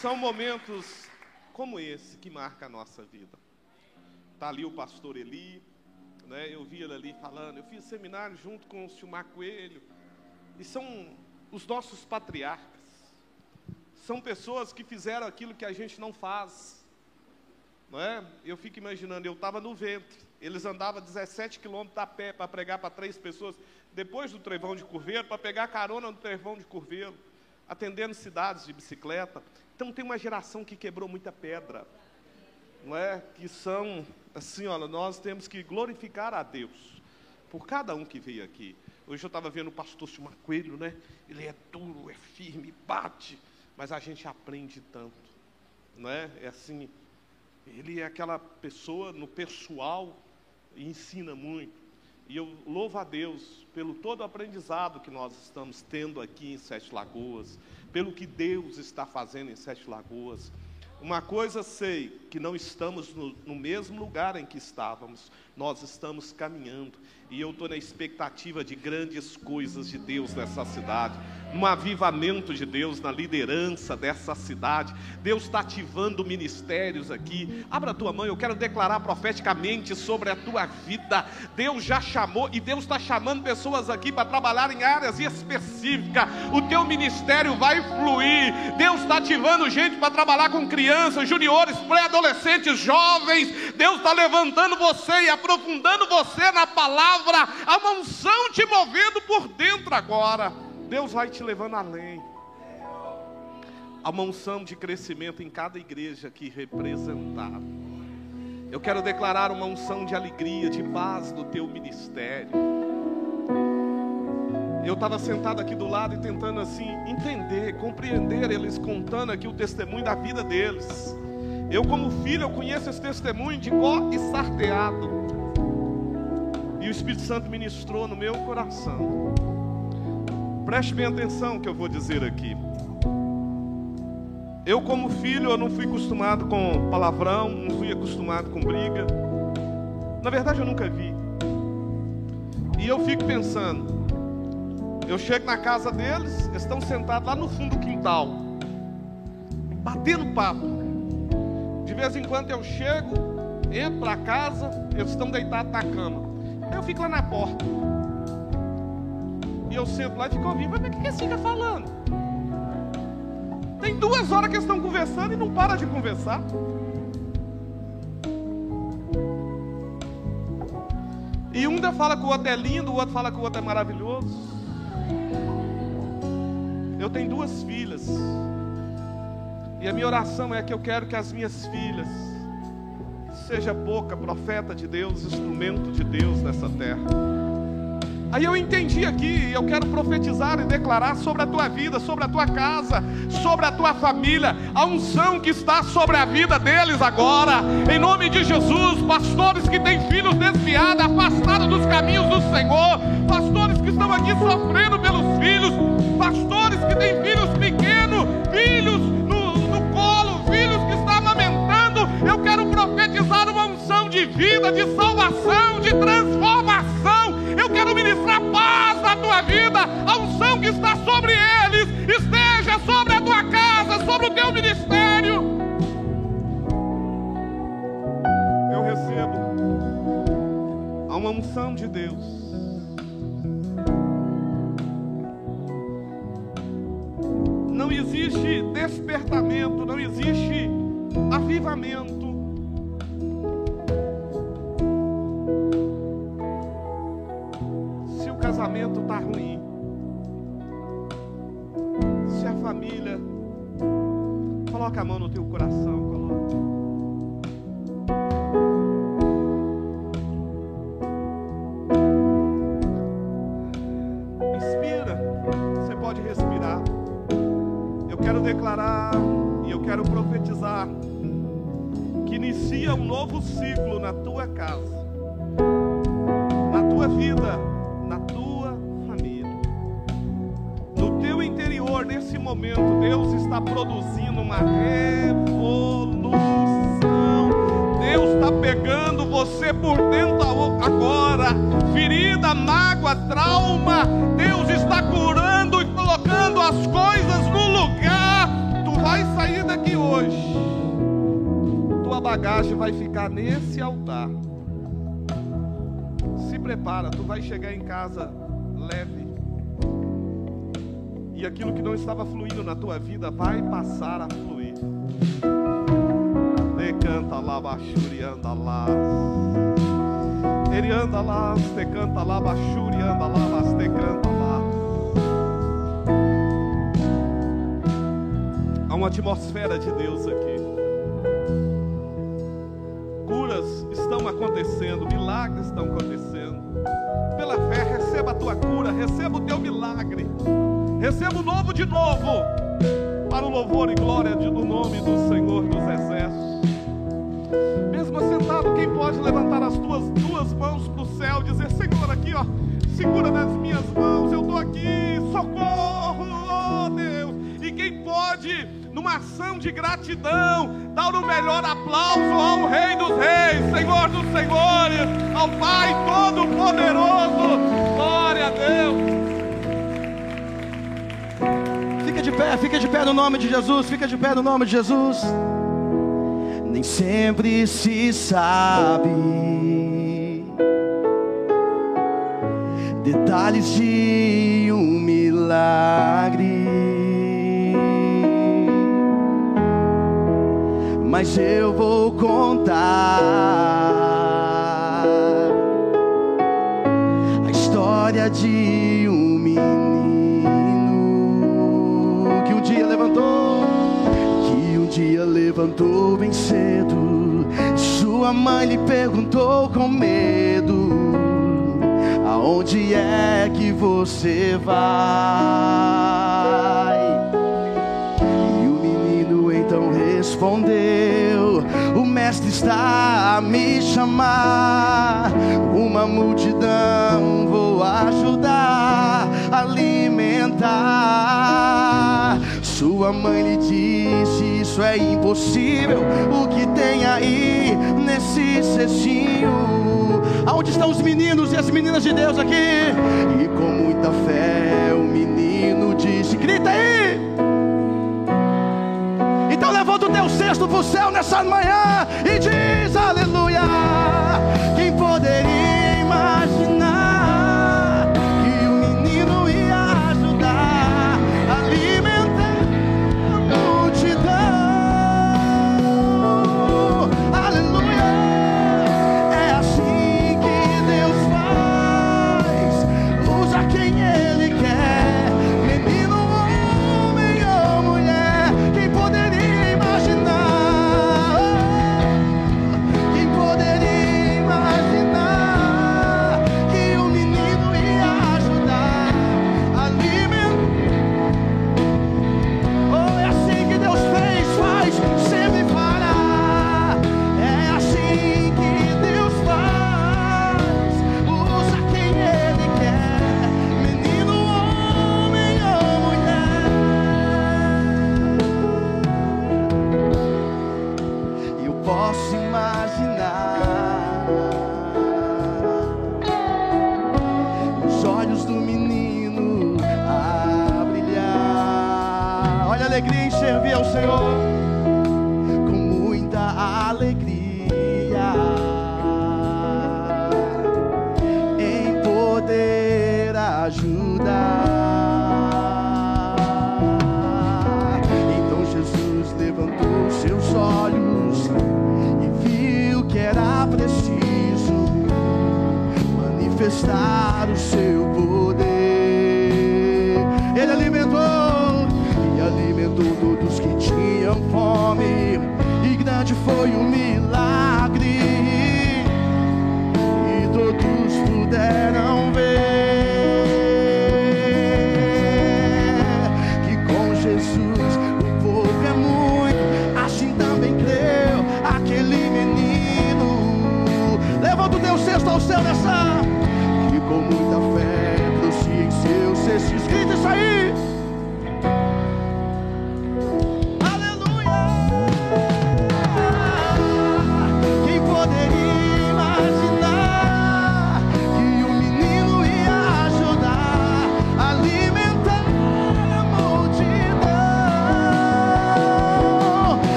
São momentos como esse que marca a nossa vida. Está ali o pastor Eli, né? eu vi ele ali falando. Eu fiz seminário junto com o Silmar Coelho. E são os nossos patriarcas. São pessoas que fizeram aquilo que a gente não faz. Não é? Eu fico imaginando, eu estava no ventre. Eles andavam 17 quilômetros a pé para pregar para três pessoas, depois do trevão de Curveiro, para pegar carona no trevão de Curveiro, atendendo cidades de bicicleta. Então tem uma geração que quebrou muita pedra, não é? Que são assim, olha, nós temos que glorificar a Deus por cada um que veio aqui. Hoje eu estava vendo o pastor Silmar Coelho, né? Ele é duro, é firme, bate, mas a gente aprende tanto, não é? É assim, ele é aquela pessoa no pessoal e ensina muito. E eu louvo a Deus pelo todo o aprendizado que nós estamos tendo aqui em Sete Lagoas, pelo que Deus está fazendo em Sete Lagoas. Uma coisa sei, que não estamos no, no mesmo lugar em que estávamos, nós estamos caminhando. E eu estou na expectativa de grandes coisas de Deus nessa cidade, no avivamento de Deus, na liderança dessa cidade. Deus está ativando ministérios aqui. Abra a tua mão, eu quero declarar profeticamente sobre a tua vida. Deus já chamou e Deus está chamando pessoas aqui para trabalhar em áreas específicas. O teu ministério vai fluir. Deus está ativando gente para trabalhar com crianças, juniores, pré-adolescentes, jovens. Deus está levantando você e aprofundando você na palavra. Há uma unção te movendo por dentro agora. Deus vai te levando além. Há uma unção de crescimento em cada igreja aqui representada. Eu quero declarar uma unção de alegria, de paz no teu ministério. Eu estava sentado aqui do lado e tentando assim entender, compreender eles contando aqui o testemunho da vida deles. Eu como filho, eu conheço esse testemunho de có e sarteado. E o Espírito Santo ministrou no meu coração. Preste bem atenção que eu vou dizer aqui. Eu como filho, eu não fui acostumado com palavrão, não fui acostumado com briga. Na verdade, eu nunca vi. E eu fico pensando, eu chego na casa deles, eles estão sentados lá no fundo do quintal, batendo papo. De vez em quando eu chego, entro para casa, eles estão deitados na cama. Aí eu fico lá na porta. E eu sento lá e fico ouvindo. Mas o que, que eles ficam falando? Tem duas horas que eles estão conversando e não para de conversar. E um ainda fala que o outro é lindo, o outro fala que o outro é maravilhoso. Eu tenho duas filhas. E a minha oração é que eu quero que as minhas filhas seja boca, profeta de Deus, instrumento de Deus nessa terra. Aí eu entendi aqui, eu quero profetizar e declarar sobre a tua vida, sobre a tua casa, sobre a tua família, a unção que está sobre a vida deles agora, em nome de Jesus. Pastores que têm filhos desviados, afastados dos caminhos do Senhor, pastores que estão aqui sofrendo pelos filhos, pastores que têm filhos vida, de salvação, de transformação. Eu quero ministrar paz na tua vida. A unção que está sobre eles esteja sobre a tua casa, sobre o teu ministério. Eu recebo a uma unção de Deus. Não existe despertamento, não existe avivamento. Casamento está ruim, se a família, coloca a mão no teu coração, coloca. Inspira, você pode respirar. Eu quero declarar e eu quero profetizar que inicia um novo ciclo na tua casa, produzindo uma revolução. Deus está pegando você por dentro agora, ferida, mágoa, trauma. Deus está curando e colocando as coisas no lugar. Tu vai sair daqui hoje, tua bagagem vai ficar nesse altar. Se prepara, tu vai chegar em casa E aquilo que não estava fluindo na tua vida vai passar a fluir. Decanta lá, bachuri, anda lá. Ele anda lá, te canta lá, bachuri, anda lá, te canta lá. Há uma atmosfera de Deus aqui. Curas estão acontecendo, milagres estão acontecendo. Pela fé, receba a tua cura, receba o teu milagre. Receba o novo de novo, para o louvor e glória do nome do Senhor dos Exércitos. Mesmo sentado, quem pode levantar as tuas duas mãos para o céu, dizer: Senhor, aqui, ó, segura nas minhas mãos, eu estou aqui, socorro, oh Deus. E quem pode, numa ação de gratidão, dar o melhor aplauso ao Rei dos Reis, Senhor dos Senhores, ao Pai Todo-Poderoso, glória a Deus. Pé, fica de pé no nome de Jesus, fica de pé no nome de Jesus. Nem sempre se sabe detalhes de um milagre, mas eu vou contar a história de levantou, que um dia levantou bem cedo. Sua mãe lhe perguntou com medo: Aonde é que você vai? E o menino então respondeu: O mestre está a me chamar. Uma multidão vou ajudar a alimentar. Sua mãe lhe disse: Isso é impossível. O que tem aí nesse cestinho? Aonde estão os meninos e as meninas de Deus aqui? E com muita fé o menino disse: Grita aí! Então levanta o teu cesto para o céu nessa manhã e diz: Aleluia!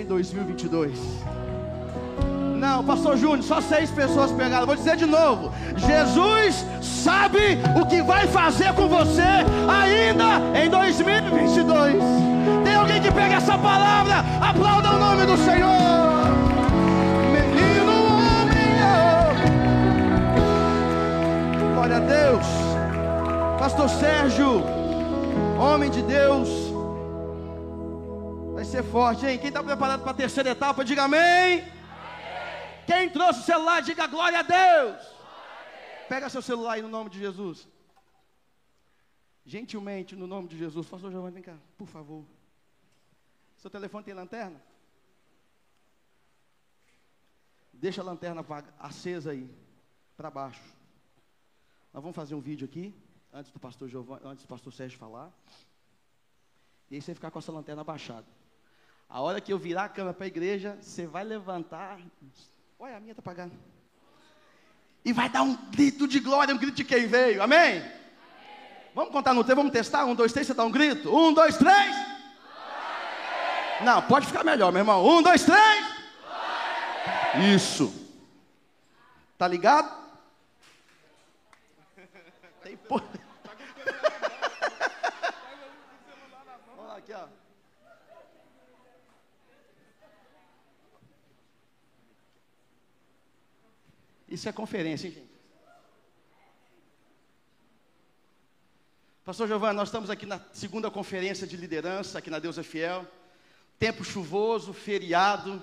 Em 2022. Não, pastor Júnior, só seis pessoas pegaram. Vou dizer de novo: Jesus sabe o que vai fazer com você ainda em 2022. Tem alguém que pega essa palavra? Aplauda o nome do Senhor. Menino homem, glória a Deus. Pastor Sérgio, homem de Deus forte, hein? Quem está preparado para a terceira etapa, diga amém. amém. Quem trouxe o celular, diga glória a Deus. Pega seu celular aí no nome de Jesus. Gentilmente, no nome de Jesus. Pastor Giovanni, vem cá, por favor. Seu telefone tem lanterna? Deixa a lanterna acesa aí, para baixo. Nós vamos fazer um vídeo aqui, antes do pastor Giovanni, antes do pastor Sérgio falar. E aí você ficar com essa lanterna baixada. A hora que eu virar a câmera para a igreja, você vai levantar. Olha, a minha está apagando. E vai dar um grito de glória, um grito de quem veio. Amém? Amém. Vamos contar no tempo, vamos testar? Um, dois, três, você dá um grito. Um, dois, três. Glória. Não, pode ficar melhor, meu irmão. Um, dois, três. Glória. Isso. Tá ligado? Tem por... Vamos lá, aqui, ó. Isso é conferência, hein, gente? Pastor Giovanni, nós estamos aqui na segunda conferência de liderança, aqui na Deus é Fiel. Tempo chuvoso, feriado.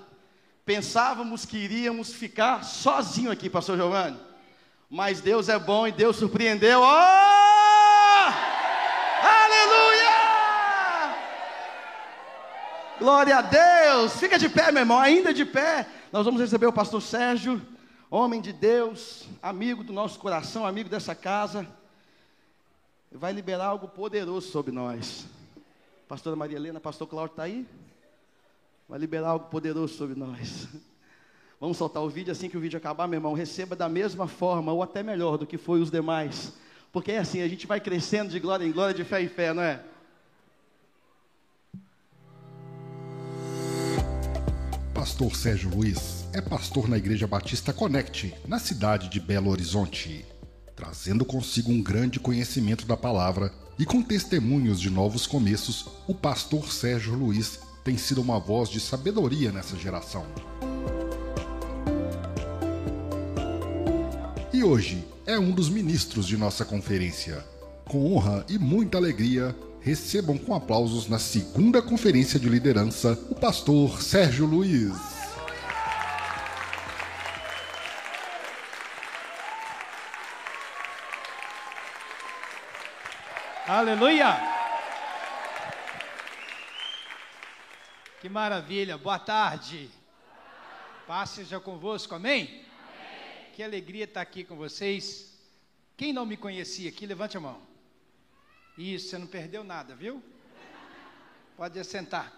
Pensávamos que iríamos ficar sozinho aqui, Pastor Giovanni. Mas Deus é bom e Deus surpreendeu. Oh! Aleluia! Glória a Deus! Fica de pé, meu irmão, ainda de pé. Nós vamos receber o pastor Sérgio homem de Deus, amigo do nosso coração, amigo dessa casa, vai liberar algo poderoso sobre nós. Pastora Maria Helena, pastor Cláudio está aí? Vai liberar algo poderoso sobre nós. Vamos soltar o vídeo assim que o vídeo acabar, meu irmão. Receba da mesma forma, ou até melhor do que foi os demais. Porque é assim, a gente vai crescendo de glória em glória, de fé em fé, não é? Pastor Sérgio Luiz é pastor na Igreja Batista Connect, na cidade de Belo Horizonte, trazendo consigo um grande conhecimento da palavra e com testemunhos de novos começos, o pastor Sérgio Luiz tem sido uma voz de sabedoria nessa geração. E hoje é um dos ministros de nossa conferência. Com honra e muita alegria, recebam com aplausos na segunda conferência de liderança o pastor Sérgio Luiz. Aleluia! Que maravilha, boa tarde. Paz seja convosco, amém? amém? Que alegria estar aqui com vocês. Quem não me conhecia aqui, levante a mão. Isso, você não perdeu nada, viu? Pode assentar.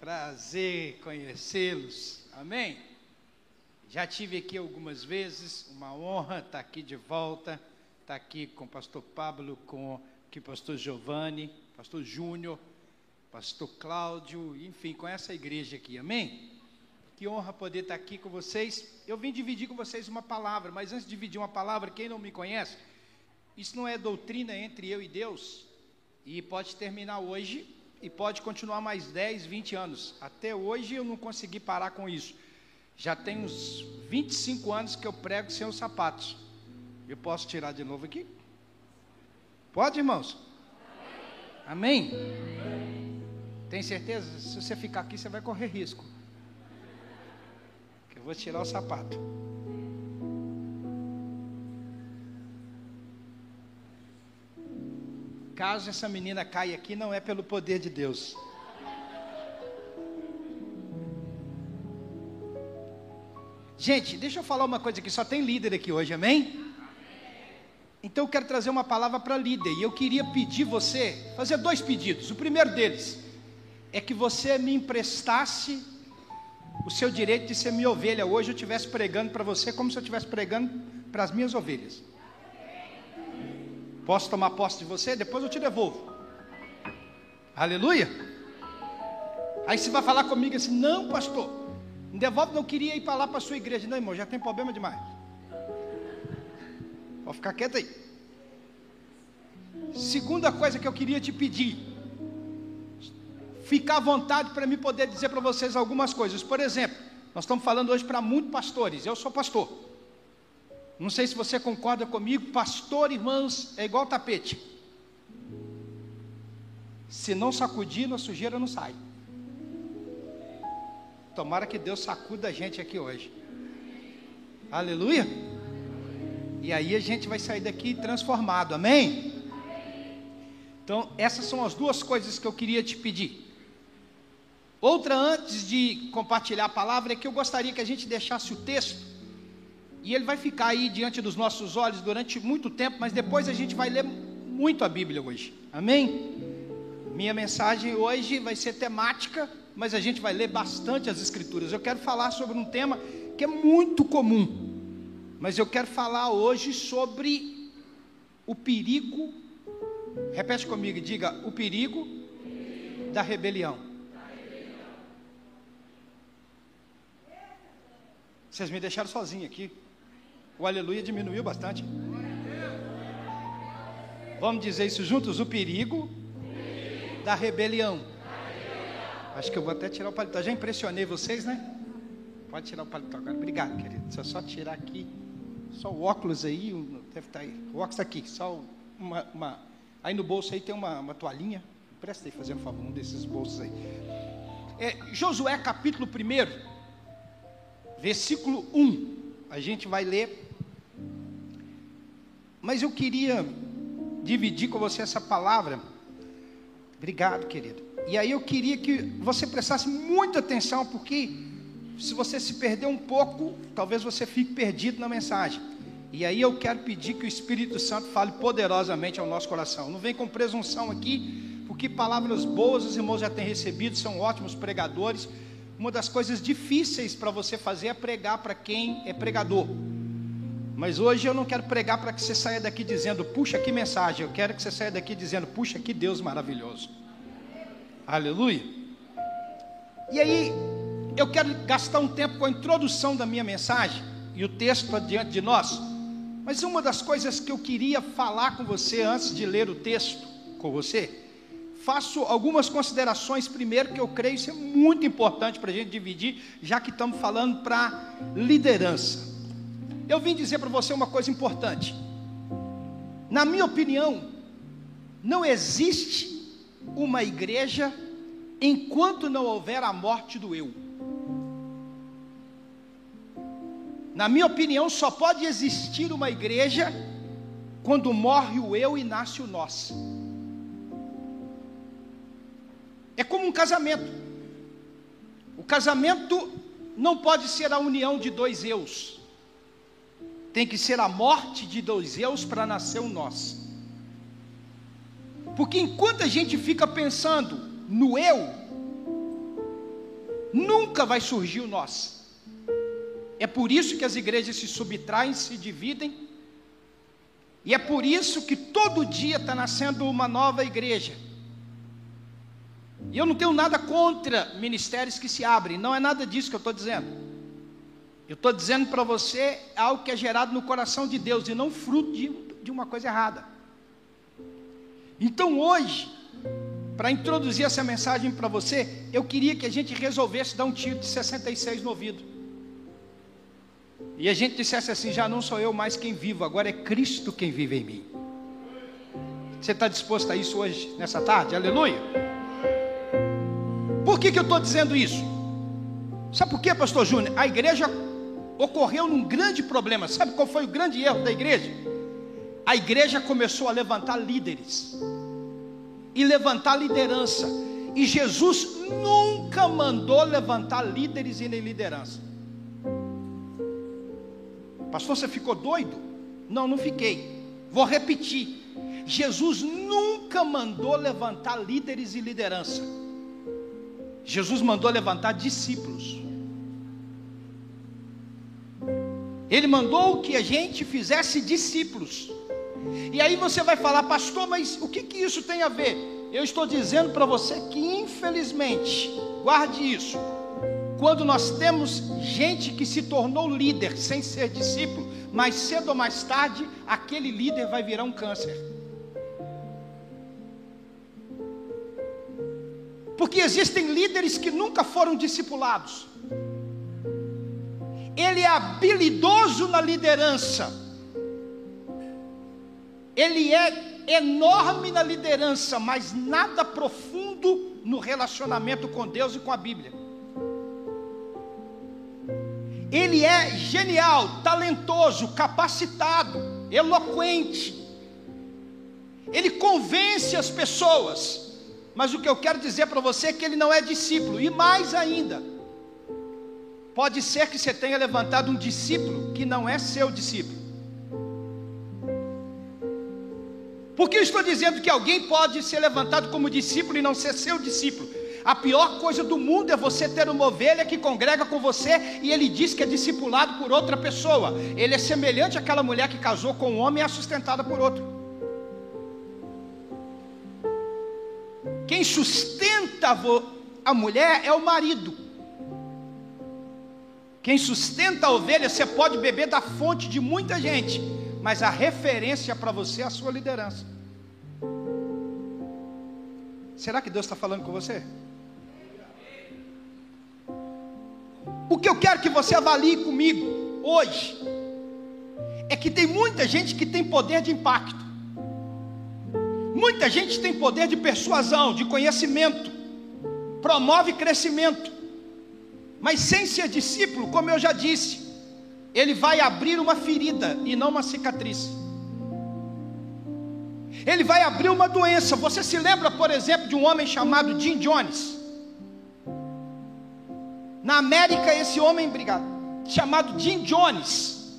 Prazer conhecê-los. Amém? Já tive aqui algumas vezes, uma honra estar aqui de volta, estar aqui com o pastor Pablo, com o pastor Giovanni, pastor Júnior, pastor Cláudio, enfim, com essa igreja aqui. Amém? Que honra poder estar aqui com vocês. Eu vim dividir com vocês uma palavra, mas antes de dividir uma palavra, quem não me conhece, isso não é doutrina entre eu e Deus. E pode terminar hoje e pode continuar mais 10, 20 anos. Até hoje eu não consegui parar com isso. Já tem uns 25 anos que eu prego sem os sapatos. Eu posso tirar de novo aqui? Pode, irmãos? Amém? Tem certeza? Se você ficar aqui, você vai correr risco. Eu vou tirar o sapato. Caso essa menina caia aqui, não é pelo poder de Deus. Gente, deixa eu falar uma coisa aqui, só tem líder aqui hoje, amém? Então eu quero trazer uma palavra para líder, e eu queria pedir você, fazer dois pedidos. O primeiro deles é que você me emprestasse o seu direito de ser minha ovelha hoje, eu estivesse pregando para você como se eu estivesse pregando para as minhas ovelhas. Posso tomar posse de você? Depois eu te devolvo. Aleluia. Aí você vai falar comigo assim: não, pastor, não devolve, não queria ir para lá para a sua igreja. Não, irmão, já tem problema demais. Pode ficar quieto aí. Segunda coisa que eu queria te pedir. Ficar à vontade para me poder dizer para vocês algumas coisas. Por exemplo, nós estamos falando hoje para muitos pastores. Eu sou pastor. Não sei se você concorda comigo. Pastor, irmãos, é igual tapete. Se não sacudir, a sujeira não sai. Tomara que Deus sacuda a gente aqui hoje. Aleluia. E aí a gente vai sair daqui transformado, amém? Então, essas são as duas coisas que eu queria te pedir. Outra, antes de compartilhar a palavra, é que eu gostaria que a gente deixasse o texto, e ele vai ficar aí diante dos nossos olhos durante muito tempo, mas depois a gente vai ler muito a Bíblia hoje, amém? Minha mensagem hoje vai ser temática mas a gente vai ler bastante as Escrituras. Eu quero falar sobre um tema que é muito comum, mas eu quero falar hoje sobre o perigo. Repete comigo, diga: o perigo da rebelião. Vocês me deixaram sozinho aqui. O aleluia diminuiu bastante. Vamos dizer isso juntos: o perigo da rebelião. Acho que eu vou até tirar o paletó. Já impressionei vocês, né? Pode tirar o paletó agora. Obrigado, querido. Se eu só tirar aqui, só o óculos aí, deve estar tá aí. O óculos está aqui, só uma, uma, Aí no bolso aí tem uma, uma toalhinha. Presta aí, fazendo um favor, um desses bolsos aí. É, Josué capítulo 1, versículo 1. A gente vai ler. Mas eu queria dividir com você essa palavra. Obrigado, querido. E aí eu queria que você prestasse muita atenção, porque se você se perder um pouco, talvez você fique perdido na mensagem. E aí eu quero pedir que o Espírito Santo fale poderosamente ao nosso coração. Não vem com presunção aqui, porque palavras boas os irmãos já têm recebido, são ótimos pregadores. Uma das coisas difíceis para você fazer é pregar para quem é pregador. Mas hoje eu não quero pregar para que você saia daqui dizendo, puxa que mensagem. Eu quero que você saia daqui dizendo, puxa que Deus maravilhoso. Aleluia. E aí, eu quero gastar um tempo com a introdução da minha mensagem e o texto diante de nós. Mas uma das coisas que eu queria falar com você antes de ler o texto com você, faço algumas considerações primeiro que eu creio ser muito importante para a gente dividir, já que estamos falando para liderança. Eu vim dizer para você uma coisa importante. Na minha opinião, não existe uma igreja enquanto não houver a morte do eu. Na minha opinião, só pode existir uma igreja quando morre o eu e nasce o nós. É como um casamento. O casamento não pode ser a união de dois eus. Tem que ser a morte de dois eus para nascer o nós. Porque enquanto a gente fica pensando no eu, nunca vai surgir o nós. É por isso que as igrejas se subtraem, se dividem, e é por isso que todo dia está nascendo uma nova igreja. E eu não tenho nada contra ministérios que se abrem, não é nada disso que eu estou dizendo. Eu estou dizendo para você algo que é gerado no coração de Deus e não fruto de, de uma coisa errada. Então hoje, para introduzir essa mensagem para você, eu queria que a gente resolvesse dar um tiro de 66 no ouvido. E a gente dissesse assim: já não sou eu mais quem vivo, agora é Cristo quem vive em mim. Você está disposto a isso hoje, nessa tarde? Aleluia. Por que, que eu estou dizendo isso? Sabe por quê, Pastor Júnior? A igreja ocorreu num grande problema. Sabe qual foi o grande erro da igreja? A igreja começou a levantar líderes e levantar liderança. E Jesus nunca mandou levantar líderes e nem liderança. Pastor, você ficou doido? Não, não fiquei. Vou repetir. Jesus nunca mandou levantar líderes e liderança. Jesus mandou levantar discípulos. Ele mandou que a gente fizesse discípulos. E aí você vai falar, pastor, mas o que, que isso tem a ver? Eu estou dizendo para você que, infelizmente, guarde isso. Quando nós temos gente que se tornou líder sem ser discípulo, mais cedo ou mais tarde, aquele líder vai virar um câncer. Porque existem líderes que nunca foram discipulados. Ele é habilidoso na liderança. Ele é enorme na liderança, mas nada profundo no relacionamento com Deus e com a Bíblia. Ele é genial, talentoso, capacitado, eloquente. Ele convence as pessoas. Mas o que eu quero dizer para você é que ele não é discípulo. E mais ainda, pode ser que você tenha levantado um discípulo que não é seu discípulo. Por que eu estou dizendo que alguém pode ser levantado como discípulo e não ser seu discípulo? A pior coisa do mundo é você ter uma ovelha que congrega com você e ele diz que é discipulado por outra pessoa. Ele é semelhante àquela mulher que casou com um homem e é sustentada por outro. Quem sustenta a mulher é o marido. Quem sustenta a ovelha, você pode beber da fonte de muita gente, mas a referência para você é a sua liderança. Será que Deus está falando com você? O que eu quero que você avalie comigo hoje é que tem muita gente que tem poder de impacto, muita gente tem poder de persuasão, de conhecimento, promove crescimento, mas sem ser discípulo, como eu já disse, ele vai abrir uma ferida e não uma cicatriz. Ele vai abrir uma doença. Você se lembra, por exemplo, de um homem chamado Jim Jones? Na América, esse homem, obrigado, chamado Jim Jones,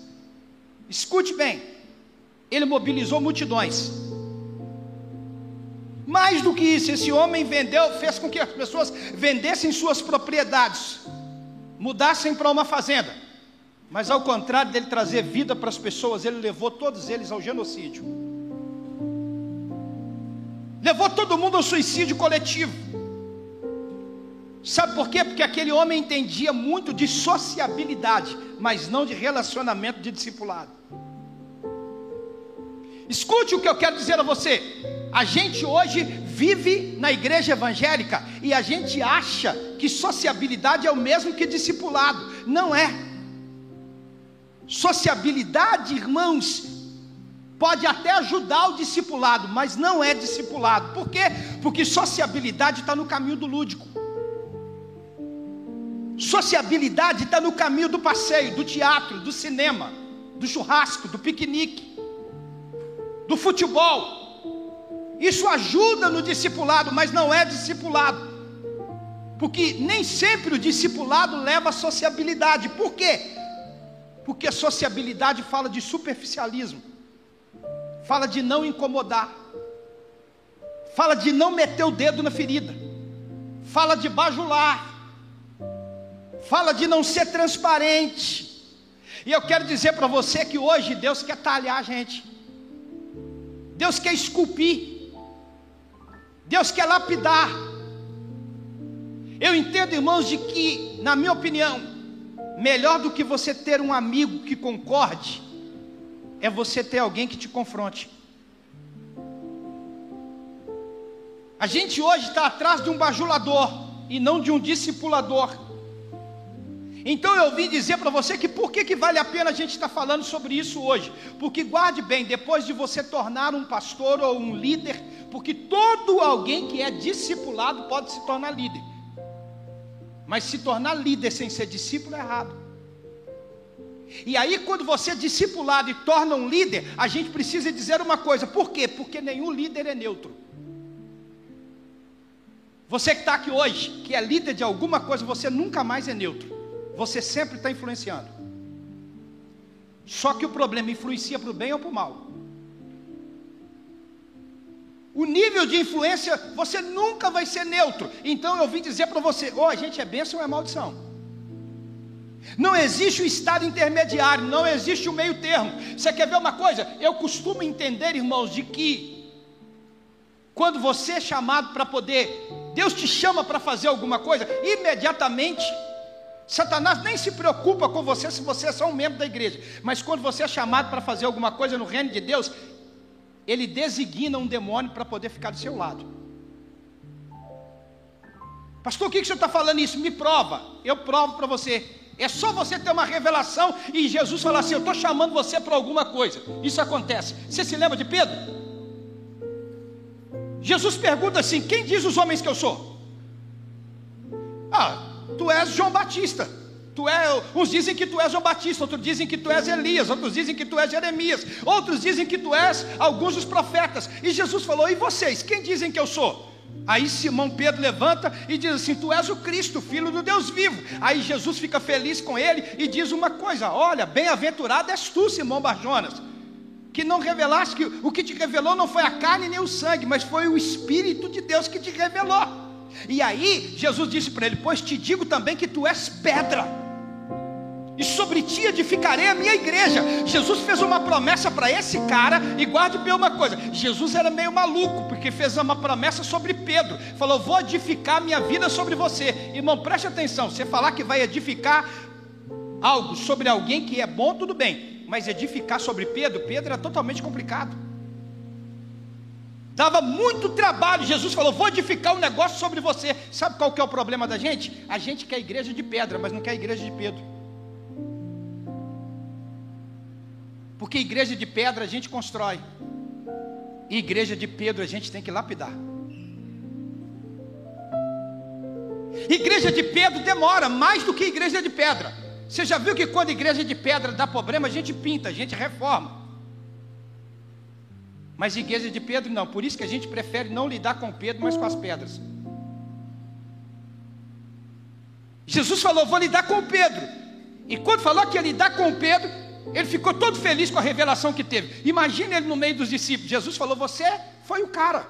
escute bem, ele mobilizou multidões. Mais do que isso, esse homem vendeu, fez com que as pessoas vendessem suas propriedades, mudassem para uma fazenda. Mas ao contrário dele trazer vida para as pessoas, ele levou todos eles ao genocídio. Levou todo mundo ao suicídio coletivo. Sabe por quê? Porque aquele homem entendia muito de sociabilidade, mas não de relacionamento de discipulado. Escute o que eu quero dizer a você. A gente hoje vive na igreja evangélica e a gente acha que sociabilidade é o mesmo que discipulado. Não é. Sociabilidade, irmãos, pode até ajudar o discipulado, mas não é discipulado. Por quê? Porque sociabilidade está no caminho do lúdico. Sociabilidade está no caminho do passeio, do teatro, do cinema, do churrasco, do piquenique, do futebol. Isso ajuda no discipulado, mas não é discipulado. Porque nem sempre o discipulado leva a sociabilidade. Por quê? Porque sociabilidade fala de superficialismo, fala de não incomodar, fala de não meter o dedo na ferida, fala de bajular, fala de não ser transparente. E eu quero dizer para você que hoje Deus quer talhar a gente, Deus quer esculpir, Deus quer lapidar. Eu entendo, irmãos, de que, na minha opinião, Melhor do que você ter um amigo que concorde, é você ter alguém que te confronte. A gente hoje está atrás de um bajulador e não de um discipulador. Então eu vim dizer para você que por que, que vale a pena a gente estar tá falando sobre isso hoje? Porque guarde bem, depois de você tornar um pastor ou um líder, porque todo alguém que é discipulado pode se tornar líder. Mas se tornar líder sem ser discípulo é errado. E aí, quando você é discipulado e torna um líder, a gente precisa dizer uma coisa: por quê? Porque nenhum líder é neutro. Você que está aqui hoje, que é líder de alguma coisa, você nunca mais é neutro. Você sempre está influenciando. Só que o problema influencia para o bem ou para o mal. O nível de influência, você nunca vai ser neutro. Então eu vim dizer para você: ou a gente é bênção ou é maldição. Não existe o estado intermediário, não existe o meio termo. Você quer ver uma coisa? Eu costumo entender, irmãos, de que quando você é chamado para poder, Deus te chama para fazer alguma coisa, imediatamente Satanás nem se preocupa com você se você é só um membro da igreja, mas quando você é chamado para fazer alguma coisa no reino de Deus, ele designa um demônio para poder ficar do seu lado. Pastor, o que, que o senhor está falando isso? Me prova. Eu provo para você. É só você ter uma revelação e Jesus falar assim: Eu estou chamando você para alguma coisa. Isso acontece. Você se lembra de Pedro? Jesus pergunta assim: Quem diz os homens que eu sou? Ah, tu és João Batista. Tu é, uns dizem que tu és João Batista, outros dizem que tu és Elias, outros dizem que tu és Jeremias, outros dizem que tu és alguns dos profetas. E Jesus falou: E vocês, quem dizem que eu sou? Aí Simão Pedro levanta e diz assim: Tu és o Cristo, filho do Deus vivo. Aí Jesus fica feliz com ele e diz uma coisa: Olha, bem-aventurado és tu, Simão Barjonas, que não revelaste que o que te revelou não foi a carne nem o sangue, mas foi o Espírito de Deus que te revelou. E aí Jesus disse para ele: Pois te digo também que tu és pedra e sobre ti edificarei a minha igreja. Jesus fez uma promessa para esse cara, e guarde bem uma coisa: Jesus era meio maluco, porque fez uma promessa sobre Pedro. Falou: Vou edificar minha vida sobre você. Irmão, preste atenção: você falar que vai edificar algo sobre alguém que é bom, tudo bem, mas edificar sobre Pedro, Pedro era totalmente complicado. Dava muito trabalho. Jesus falou: Vou edificar um negócio sobre você. Sabe qual que é o problema da gente? A gente quer igreja de pedra, mas não quer igreja de Pedro. Porque igreja de pedra a gente constrói. E igreja de Pedro a gente tem que lapidar. Igreja de Pedro demora mais do que igreja de pedra. Você já viu que quando igreja de pedra dá problema, a gente pinta, a gente reforma. Mas igreja de Pedro não, por isso que a gente prefere não lidar com Pedro, mas com as pedras. Jesus falou: Vou lidar com Pedro. E quando falou que ia lidar com Pedro, ele ficou todo feliz com a revelação que teve. Imagina ele no meio dos discípulos. Jesus falou: Você foi o cara.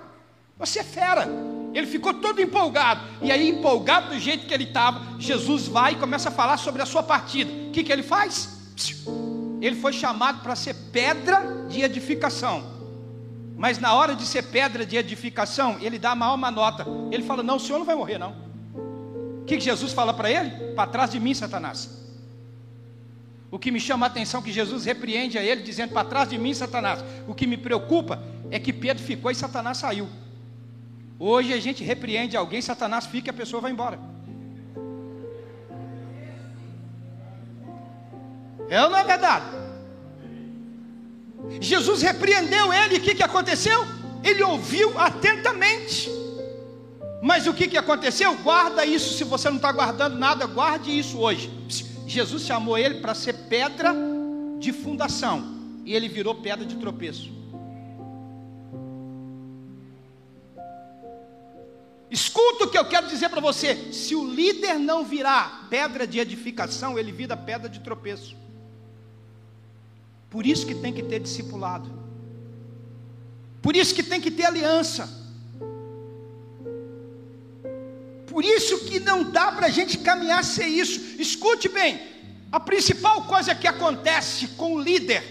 Você é fera. Ele ficou todo empolgado. E aí, empolgado do jeito que ele estava, Jesus vai e começa a falar sobre a sua partida. O que, que ele faz? Ele foi chamado para ser pedra de edificação. Mas na hora de ser pedra de edificação, ele dá a uma nota. Ele fala: Não, o senhor não vai morrer, não. O que Jesus fala para ele? Para trás de mim, Satanás. O que me chama a atenção é que Jesus repreende a ele, dizendo: Para trás de mim, Satanás. O que me preocupa é que Pedro ficou e Satanás saiu. Hoje a gente repreende alguém, Satanás fica e a pessoa vai embora. É ou não é verdade? Jesus repreendeu ele, o que, que aconteceu? Ele ouviu atentamente. Mas o que, que aconteceu? Guarda isso, se você não está guardando nada, guarde isso hoje. Jesus chamou ele para ser pedra de fundação, e ele virou pedra de tropeço. Escuta o que eu quero dizer para você: se o líder não virar pedra de edificação, ele vira pedra de tropeço. Por isso que tem que ter discipulado. Por isso que tem que ter aliança. Por isso que não dá para a gente caminhar sem isso. Escute bem: a principal coisa que acontece com o líder,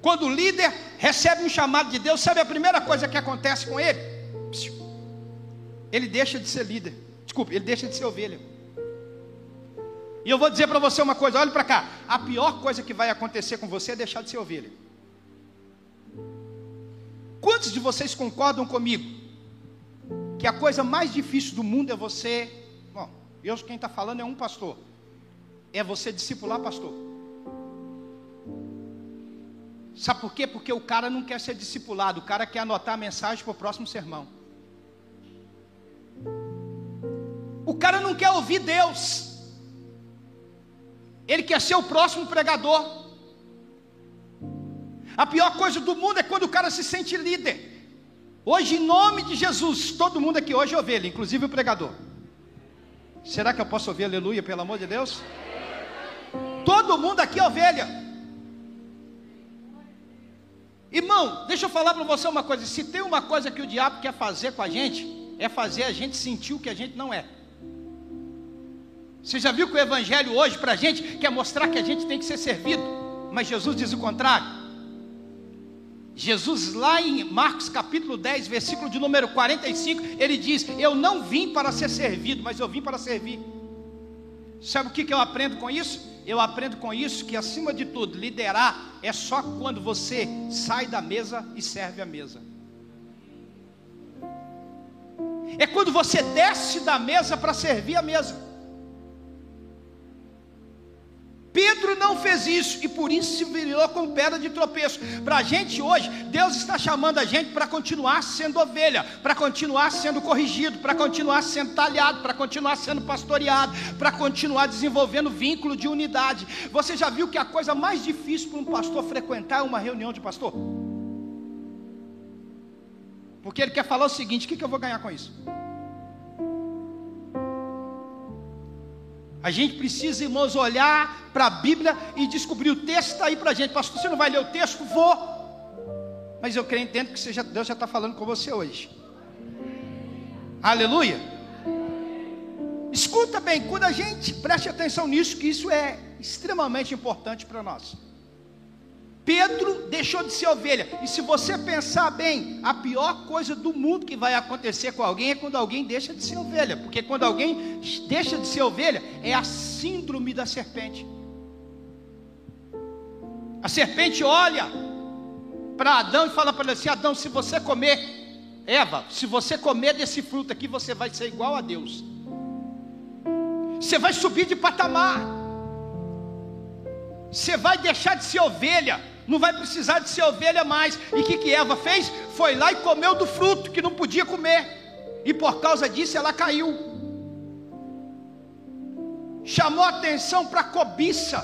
quando o líder recebe um chamado de Deus, sabe a primeira coisa que acontece com ele? Ele deixa de ser líder. Desculpe, ele deixa de ser ovelha. E eu vou dizer para você uma coisa, olhe para cá. A pior coisa que vai acontecer com você é deixar de ser ovelha. Quantos de vocês concordam comigo que a coisa mais difícil do mundo é você. Bom, eu quem está falando é um pastor. É você discipular pastor. Sabe por quê? Porque o cara não quer ser discipulado, o cara quer anotar a mensagem para o próximo sermão. O cara não quer ouvir Deus. Ele quer ser o próximo pregador. A pior coisa do mundo é quando o cara se sente líder. Hoje, em nome de Jesus, todo mundo aqui hoje é ovelha, inclusive o pregador. Será que eu posso ouvir aleluia, pelo amor de Deus? Todo mundo aqui é ovelha. Irmão, deixa eu falar para você uma coisa: se tem uma coisa que o diabo quer fazer com a gente, é fazer a gente sentir o que a gente não é. Você já viu que o Evangelho hoje para a gente quer mostrar que a gente tem que ser servido, mas Jesus diz o contrário. Jesus, lá em Marcos capítulo 10, versículo de número 45, ele diz: Eu não vim para ser servido, mas eu vim para servir. Sabe o que, que eu aprendo com isso? Eu aprendo com isso que, acima de tudo, liderar é só quando você sai da mesa e serve a mesa. É quando você desce da mesa para servir a mesa. Não fez isso e por isso se virou com pedra de tropeço. Para a gente hoje, Deus está chamando a gente para continuar sendo ovelha, para continuar sendo corrigido, para continuar sendo talhado, para continuar sendo pastoreado, para continuar desenvolvendo vínculo de unidade. Você já viu que a coisa mais difícil para um pastor frequentar é uma reunião de pastor? Porque ele quer falar o seguinte: o que, que eu vou ganhar com isso? A gente precisa, irmãos, olhar para a Bíblia e descobrir o texto está aí para a gente. Pastor, você não vai ler o texto? Vou. Mas eu creio entendo que Deus já está falando com você hoje. Aleluia. Escuta bem, quando a gente preste atenção nisso, que isso é extremamente importante para nós. Pedro deixou de ser ovelha. E se você pensar bem, a pior coisa do mundo que vai acontecer com alguém é quando alguém deixa de ser ovelha. Porque quando alguém deixa de ser ovelha, é a síndrome da serpente. A serpente olha para Adão e fala para ele assim: Adão, se você comer, Eva, se você comer desse fruto aqui, você vai ser igual a Deus. Você vai subir de patamar. Você vai deixar de ser ovelha não vai precisar de ser ovelha mais. E o que, que Eva fez? Foi lá e comeu do fruto que não podia comer, e por causa disso ela caiu. Chamou atenção para a cobiça,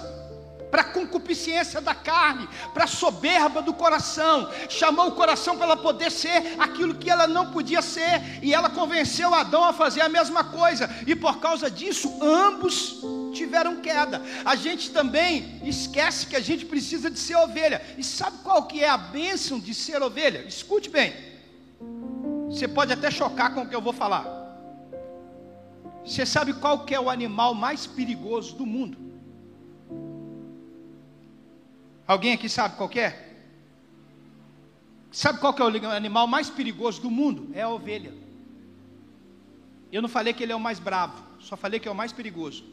para a concupiscência da carne, para a soberba do coração, chamou o coração para ela poder ser aquilo que ela não podia ser, e ela convenceu Adão a fazer a mesma coisa, e por causa disso, ambos tiveram queda. A gente também esquece que a gente precisa de ser ovelha. E sabe qual que é a bênção de ser ovelha? Escute bem. Você pode até chocar com o que eu vou falar. Você sabe qual que é o animal mais perigoso do mundo? Alguém aqui sabe qual é? Sabe qual que é o animal mais perigoso do mundo? É a ovelha. Eu não falei que ele é o mais bravo, só falei que é o mais perigoso.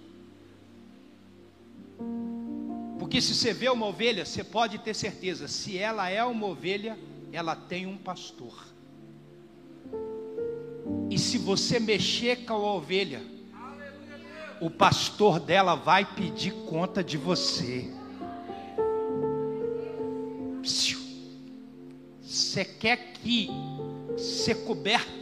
Porque se você vê uma ovelha, você pode ter certeza, se ela é uma ovelha, ela tem um pastor. E se você mexer com a ovelha, o pastor dela vai pedir conta de você. Você quer que ser coberto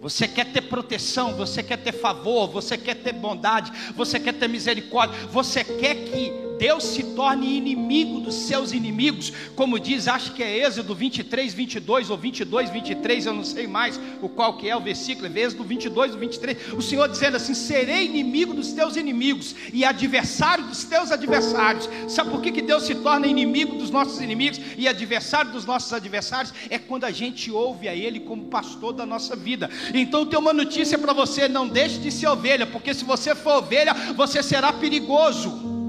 você quer ter proteção, você quer ter favor, você quer ter bondade, você quer ter misericórdia, você quer que Deus se torne inimigo dos seus inimigos, como diz, acho que é Êxodo 23, 22 ou 22, 23, eu não sei mais o qual que é o versículo, é Êxodo 22 ou 23, o Senhor dizendo assim: serei inimigo dos teus inimigos e adversário dos teus adversários. Sabe por que, que Deus se torna inimigo dos nossos inimigos e adversário dos nossos adversários? É quando a gente ouve a Ele como pastor da nossa vida. Então tem uma notícia para você: não deixe de ser ovelha, porque se você for ovelha, você será perigoso.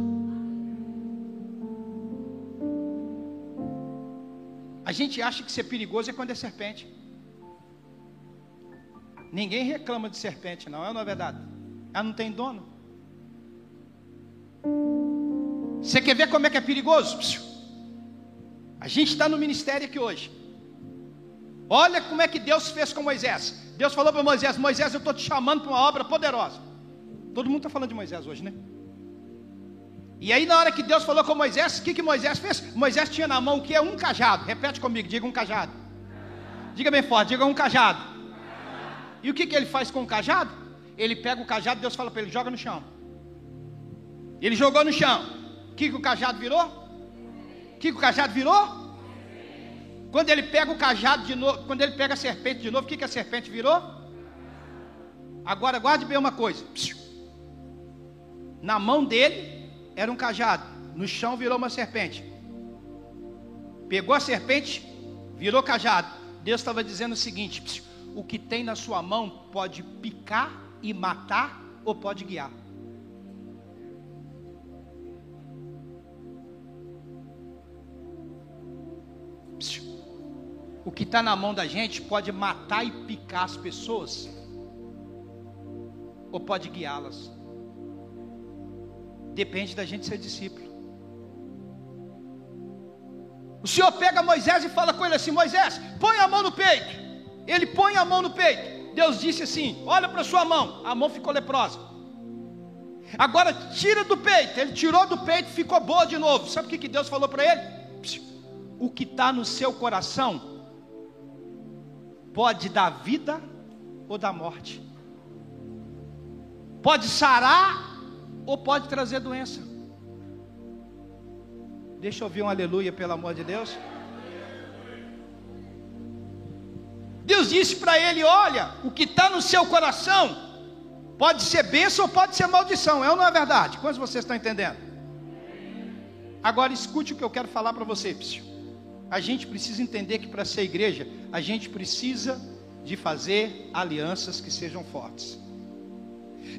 A gente acha que ser perigoso é quando é serpente. Ninguém reclama de serpente, não, é, não é verdade? Ela não tem dono. Você quer ver como é que é perigoso? A gente está no ministério aqui hoje. Olha como é que Deus fez com Moisés. Deus falou para Moisés: Moisés, eu estou te chamando para uma obra poderosa. Todo mundo está falando de Moisés hoje, né? E aí, na hora que Deus falou com Moisés, o que, que Moisés fez? Moisés tinha na mão o que é um cajado. Repete comigo, diga um cajado. Diga bem forte, diga um cajado. E o que, que ele faz com o cajado? Ele pega o cajado, Deus fala para ele: joga no chão. Ele jogou no chão. O que, que o cajado virou? O que, que o cajado virou? Quando ele pega o cajado de novo, quando ele pega a serpente de novo, o que, que a serpente virou? Agora guarde bem uma coisa. Na mão dele era um cajado, no chão virou uma serpente. Pegou a serpente, virou cajado. Deus estava dizendo o seguinte: o que tem na sua mão pode picar e matar ou pode guiar. O que está na mão da gente pode matar e picar as pessoas, ou pode guiá-las. Depende da gente ser discípulo. O Senhor pega Moisés e fala com ele assim: Moisés, põe a mão no peito. Ele põe a mão no peito. Deus disse assim: Olha para sua mão. A mão ficou leprosa. Agora tira do peito. Ele tirou do peito, ficou boa de novo. Sabe o que, que Deus falou para ele? O que está no seu coração pode dar vida ou dar morte. Pode sarar ou pode trazer doença. Deixa eu ouvir um aleluia, pelo amor de Deus. Deus disse para ele: Olha, o que está no seu coração pode ser bênção ou pode ser maldição. É ou não é verdade? Quantos vocês estão entendendo? Agora escute o que eu quero falar para você, psiu. A gente precisa entender que para ser igreja, a gente precisa de fazer alianças que sejam fortes.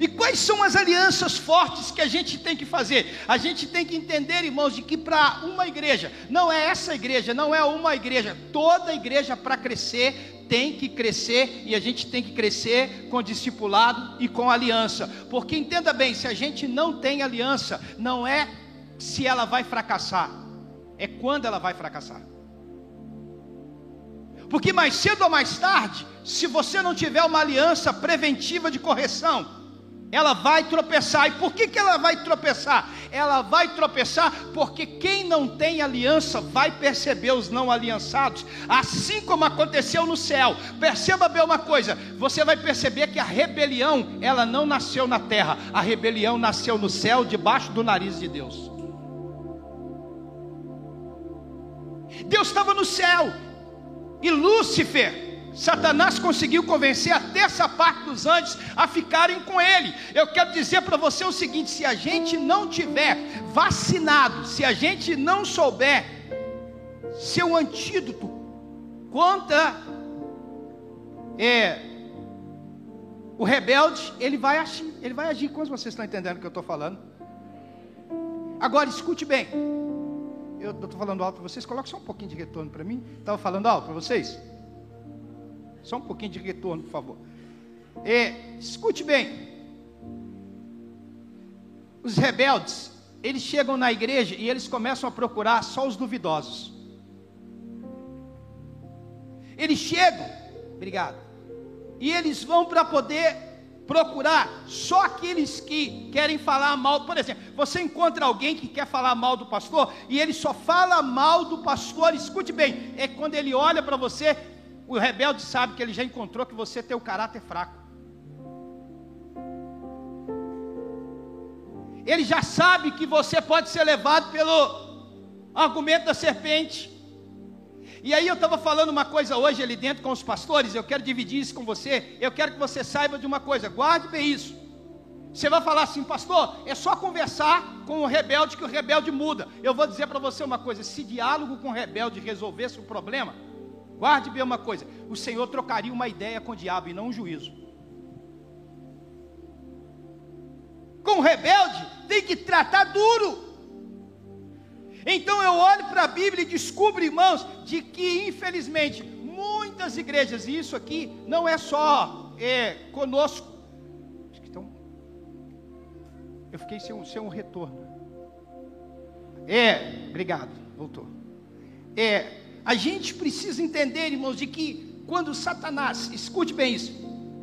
E quais são as alianças fortes que a gente tem que fazer? A gente tem que entender, irmãos, de que para uma igreja, não é essa igreja, não é uma igreja, toda igreja para crescer tem que crescer e a gente tem que crescer com discipulado e com aliança. Porque entenda bem, se a gente não tem aliança, não é se ela vai fracassar, é quando ela vai fracassar. Porque mais cedo ou mais tarde, se você não tiver uma aliança preventiva de correção, ela vai tropeçar. E por que, que ela vai tropeçar? Ela vai tropeçar porque quem não tem aliança vai perceber os não aliançados, assim como aconteceu no céu. Perceba bem uma coisa: você vai perceber que a rebelião, ela não nasceu na terra, a rebelião nasceu no céu, debaixo do nariz de Deus. Deus estava no céu, e Lúcifer, Satanás conseguiu convencer a terça parte dos anjos a ficarem com ele. Eu quero dizer para você o seguinte: se a gente não tiver vacinado, se a gente não souber seu antídoto contra é, o rebelde, ele vai agir, ele vai agir. Quantos vocês estão entendendo o que eu estou falando? Agora escute bem. Eu estou falando alto para vocês, coloque só um pouquinho de retorno para mim. Estava falando alto para vocês? Só um pouquinho de retorno, por favor. É, escute bem. Os rebeldes, eles chegam na igreja e eles começam a procurar só os duvidosos. Eles chegam, obrigado, e eles vão para poder procurar só aqueles que querem falar mal. Por exemplo, você encontra alguém que quer falar mal do pastor e ele só fala mal do pastor. Escute bem, é quando ele olha para você o rebelde sabe que ele já encontrou que você tem o caráter fraco. Ele já sabe que você pode ser levado pelo argumento da serpente. E aí eu estava falando uma coisa hoje ali dentro com os pastores, eu quero dividir isso com você. Eu quero que você saiba de uma coisa, guarde bem isso. Você vai falar assim, pastor, é só conversar com o rebelde que o rebelde muda. Eu vou dizer para você uma coisa: se diálogo com o rebelde resolvesse o problema, Guarde bem uma coisa: o Senhor trocaria uma ideia com o diabo e não um juízo. Com o rebelde, tem que tratar duro. Então eu olho para a Bíblia e descubro, irmãos, de que infelizmente muitas igrejas, e isso aqui não é só é, conosco, então, eu fiquei sem um, sem um retorno. É, obrigado, voltou. É, a gente precisa entender, irmãos, de que quando Satanás, escute bem isso,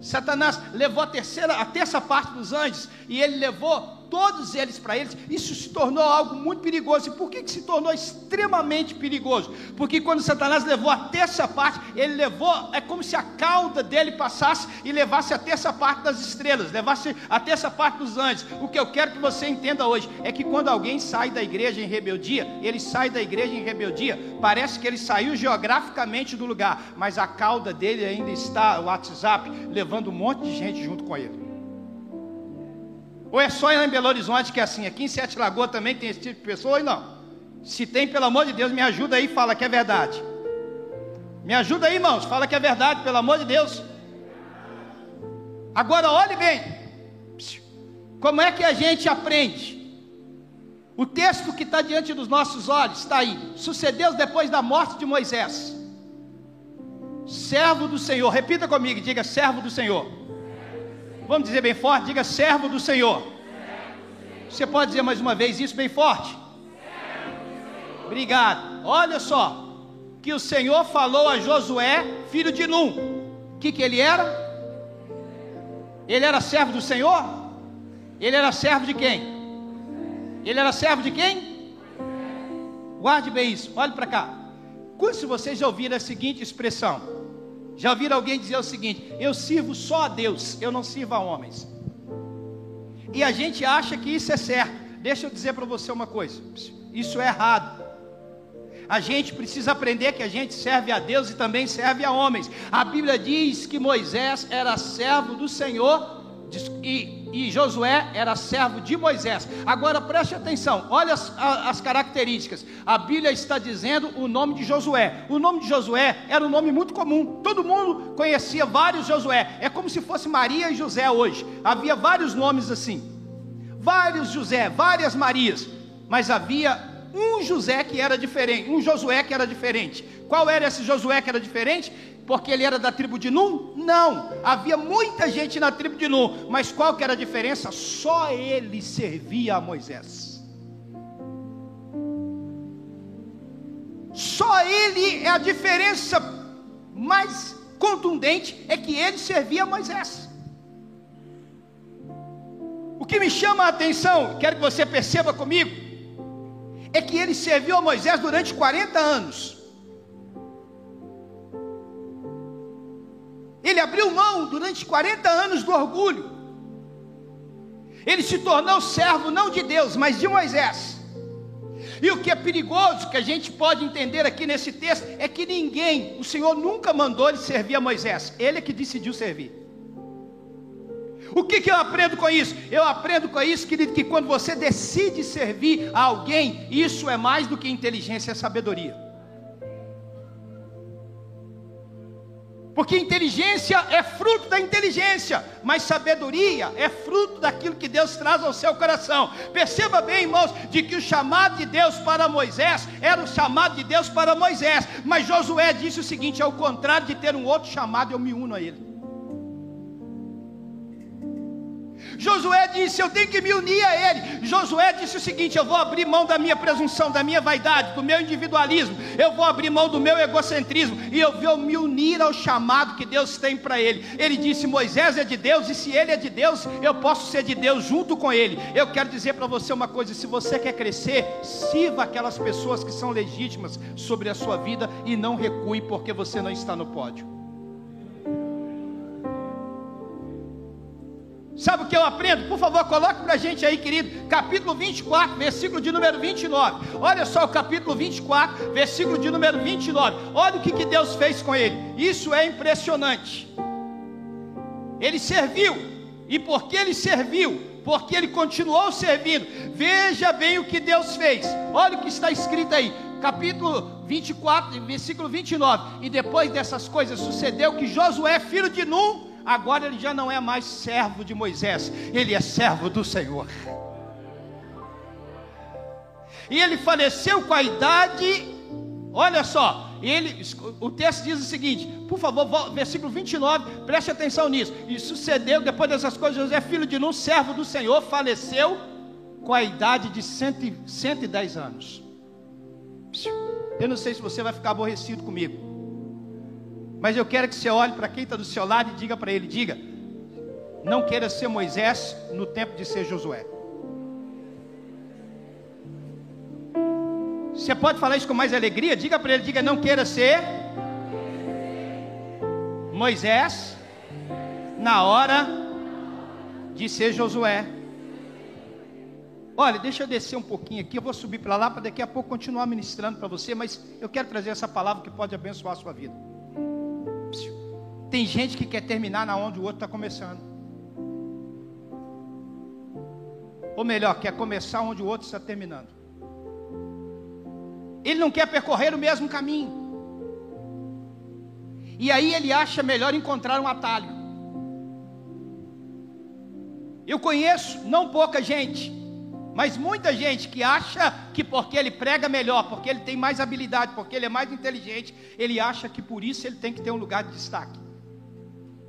Satanás levou a terceira, a terça parte dos anjos, e ele levou todos eles para eles, isso se tornou algo muito perigoso. E por que, que se tornou extremamente perigoso? Porque quando Satanás levou a terça parte, ele levou, é como se a cauda dele passasse e levasse a terça parte das estrelas, levasse a terça parte dos anjos. O que eu quero que você entenda hoje é que quando alguém sai da igreja em rebeldia, ele sai da igreja em rebeldia, parece que ele saiu geograficamente do lugar, mas a cauda dele ainda está, o WhatsApp, levando um monte de gente junto com ele. Ou é só em Belo Horizonte que é assim? Aqui em Sete Lagoas também tem esse tipo de pessoa ou não? Se tem, pelo amor de Deus, me ajuda aí, fala que é verdade. Me ajuda aí, irmãos, fala que é verdade, pelo amor de Deus. Agora olhe bem. Como é que a gente aprende? O texto que está diante dos nossos olhos está aí. Sucedeu depois da morte de Moisés. Servo do Senhor. Repita comigo, diga servo do Senhor. Vamos dizer bem forte, diga servo do Senhor. Você pode dizer mais uma vez isso bem forte? Obrigado. Olha só, que o Senhor falou a Josué, filho de Num. O que, que ele era? Ele era servo do Senhor? Ele era servo de quem? Ele era servo de quem? Guarde bem isso, olhe para cá. Quantos de vocês ouviram a seguinte expressão? Já ouviram alguém dizer o seguinte: Eu sirvo só a Deus, eu não sirvo a homens. E a gente acha que isso é certo. Deixa eu dizer para você uma coisa: isso é errado. A gente precisa aprender que a gente serve a Deus e também serve a homens. A Bíblia diz que Moisés era servo do Senhor e, e Josué era servo de Moisés. Agora preste atenção, olha as, as, características. A Bíblia está dizendo o nome de Josué. O nome de Josué era um nome muito comum. Todo mundo conhecia vários Josué. É como se fosse Maria e José hoje. Havia vários nomes assim. Vários José, várias Marias. Mas havia um José que era diferente, um Josué que era diferente. Qual era esse Josué que era diferente? Porque ele era da tribo de Num? Não, havia muita gente na tribo de Num, mas qual que era a diferença? Só ele servia a Moisés. Só ele é a diferença mais contundente é que ele servia a Moisés. O que me chama a atenção, quero que você perceba comigo, é que ele serviu a Moisés durante 40 anos. Ele abriu mão durante 40 anos do orgulho. Ele se tornou servo não de Deus, mas de Moisés. E o que é perigoso, que a gente pode entender aqui nesse texto, é que ninguém, o Senhor nunca mandou ele servir a Moisés, ele é que decidiu servir. O que, que eu aprendo com isso? Eu aprendo com isso, querido, que quando você decide servir a alguém, isso é mais do que inteligência, é sabedoria. Porque inteligência é fruto da inteligência, mas sabedoria é fruto daquilo que Deus traz ao seu coração. Perceba bem, irmãos, de que o chamado de Deus para Moisés era o chamado de Deus para Moisés, mas Josué disse o seguinte: ao contrário de ter um outro chamado, eu me uno a ele. Josué disse: Eu tenho que me unir a ele. Josué disse o seguinte: Eu vou abrir mão da minha presunção, da minha vaidade, do meu individualismo, eu vou abrir mão do meu egocentrismo e eu vou me unir ao chamado que Deus tem para ele. Ele disse: Moisés é de Deus e se ele é de Deus, eu posso ser de Deus junto com ele. Eu quero dizer para você uma coisa: se você quer crescer, sirva aquelas pessoas que são legítimas sobre a sua vida e não recue porque você não está no pódio. Sabe o que eu aprendo? Por favor, coloque para a gente aí, querido. Capítulo 24, versículo de número 29. Olha só o capítulo 24, versículo de número 29. Olha o que, que Deus fez com ele. Isso é impressionante. Ele serviu. E porque ele serviu, porque ele continuou servindo. Veja bem o que Deus fez. Olha o que está escrito aí. Capítulo 24, versículo 29. E depois dessas coisas sucedeu que Josué, filho de Num, agora ele já não é mais servo de Moisés, ele é servo do Senhor. E ele faleceu com a idade, olha só, ele, o texto diz o seguinte, por favor, versículo 29, preste atenção nisso. E sucedeu, depois dessas coisas, José, filho de Num, servo do Senhor, faleceu com a idade de 110 anos. Eu não sei se você vai ficar aborrecido comigo. Mas eu quero que você olhe para quem está do seu lado e diga para ele: diga, não queira ser Moisés no tempo de ser Josué. Você pode falar isso com mais alegria? Diga para ele: diga, não queira ser Moisés na hora de ser Josué. Olha, deixa eu descer um pouquinho aqui, eu vou subir para lá para daqui a pouco continuar ministrando para você, mas eu quero trazer essa palavra que pode abençoar a sua vida. Tem gente que quer terminar na onde o outro está começando. Ou melhor, quer começar onde o outro está terminando. Ele não quer percorrer o mesmo caminho. E aí ele acha melhor encontrar um atalho. Eu conheço não pouca gente, mas muita gente que acha que porque ele prega melhor, porque ele tem mais habilidade, porque ele é mais inteligente, ele acha que por isso ele tem que ter um lugar de destaque.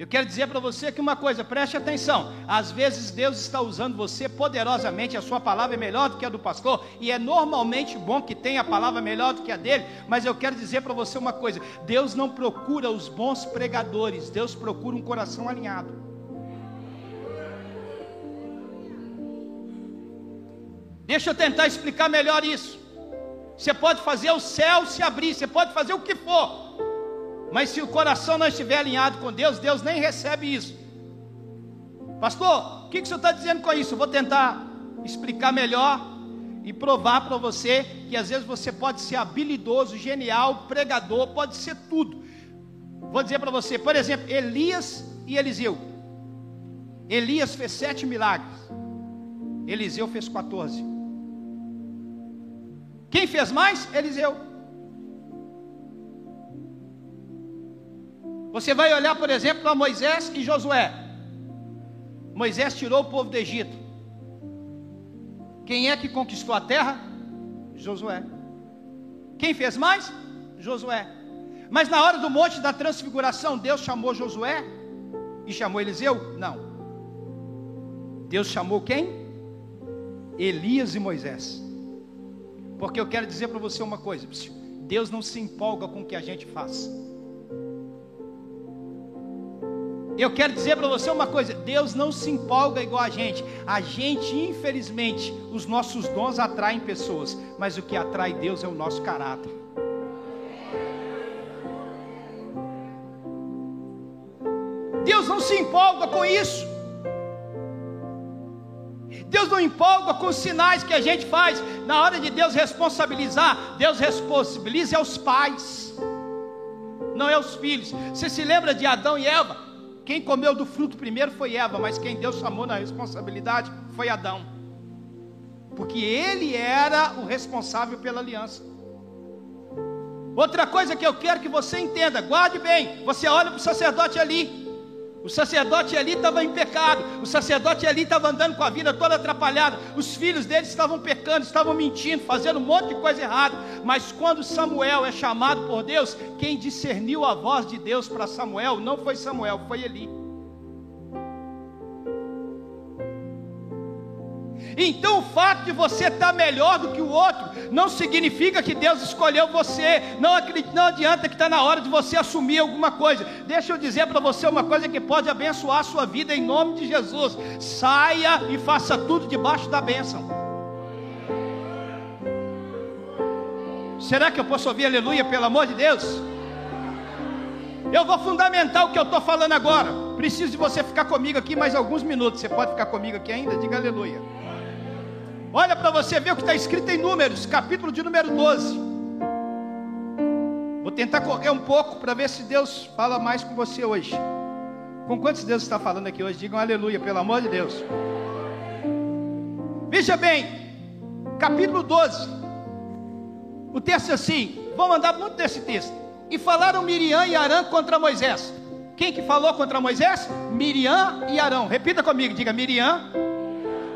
Eu quero dizer para você aqui uma coisa, preste atenção. Às vezes Deus está usando você poderosamente, a sua palavra é melhor do que a do pastor, e é normalmente bom que tenha a palavra melhor do que a dele, mas eu quero dizer para você uma coisa: Deus não procura os bons pregadores, Deus procura um coração alinhado. Deixa eu tentar explicar melhor isso. Você pode fazer o céu se abrir, você pode fazer o que for, mas se o coração não estiver alinhado com Deus, Deus nem recebe isso. Pastor, o que, que o senhor está dizendo com isso? Eu vou tentar explicar melhor e provar para você que às vezes você pode ser habilidoso, genial, pregador, pode ser tudo. Vou dizer para você, por exemplo, Elias e Eliseu. Elias fez sete milagres, Eliseu fez 14. Quem fez mais? Eliseu. Você vai olhar, por exemplo, para Moisés e Josué. Moisés tirou o povo do Egito. Quem é que conquistou a terra? Josué. Quem fez mais? Josué. Mas na hora do monte da transfiguração, Deus chamou Josué e chamou Eliseu? Não. Deus chamou quem? Elias e Moisés. Porque eu quero dizer para você uma coisa: Deus não se empolga com o que a gente faz. Eu quero dizer para você uma coisa: Deus não se empolga igual a gente. A gente, infelizmente, os nossos dons atraem pessoas, mas o que atrai Deus é o nosso caráter. Deus não se empolga com isso. Deus não empolga com os sinais que a gente faz. Na hora de Deus responsabilizar, Deus responsabiliza aos pais, não é os filhos. Você se lembra de Adão e Eva? Quem comeu do fruto primeiro foi Eva, mas quem Deus chamou na responsabilidade foi Adão. Porque ele era o responsável pela aliança. Outra coisa que eu quero que você entenda, guarde bem. Você olha para o sacerdote ali. O sacerdote ali estava em pecado. O sacerdote ali estava andando com a vida toda atrapalhada. Os filhos dele estavam pecando, estavam mentindo, fazendo um monte de coisa errada. Mas quando Samuel é chamado por Deus, quem discerniu a voz de Deus para Samuel não foi Samuel, foi Eli. Então o fato de você estar melhor do que o outro não significa que Deus escolheu você. Não, não adianta que está na hora de você assumir alguma coisa. Deixa eu dizer para você uma coisa que pode abençoar a sua vida em nome de Jesus. Saia e faça tudo debaixo da bênção. Será que eu posso ouvir aleluia, pelo amor de Deus? Eu vou fundamentar o que eu estou falando agora. Preciso de você ficar comigo aqui mais alguns minutos. Você pode ficar comigo aqui ainda? Diga aleluia. Olha para você ver o que está escrito em Números, capítulo de número 12. Vou tentar correr um pouco para ver se Deus fala mais com você hoje. Com quantos Deus está falando aqui hoje? Digam aleluia, pelo amor de Deus. Veja bem, capítulo 12. O texto é assim, vamos andar muito desse texto. E falaram Miriam e Arã contra Moisés. Quem que falou contra Moisés? Miriam e Arão. Repita comigo, diga Miriam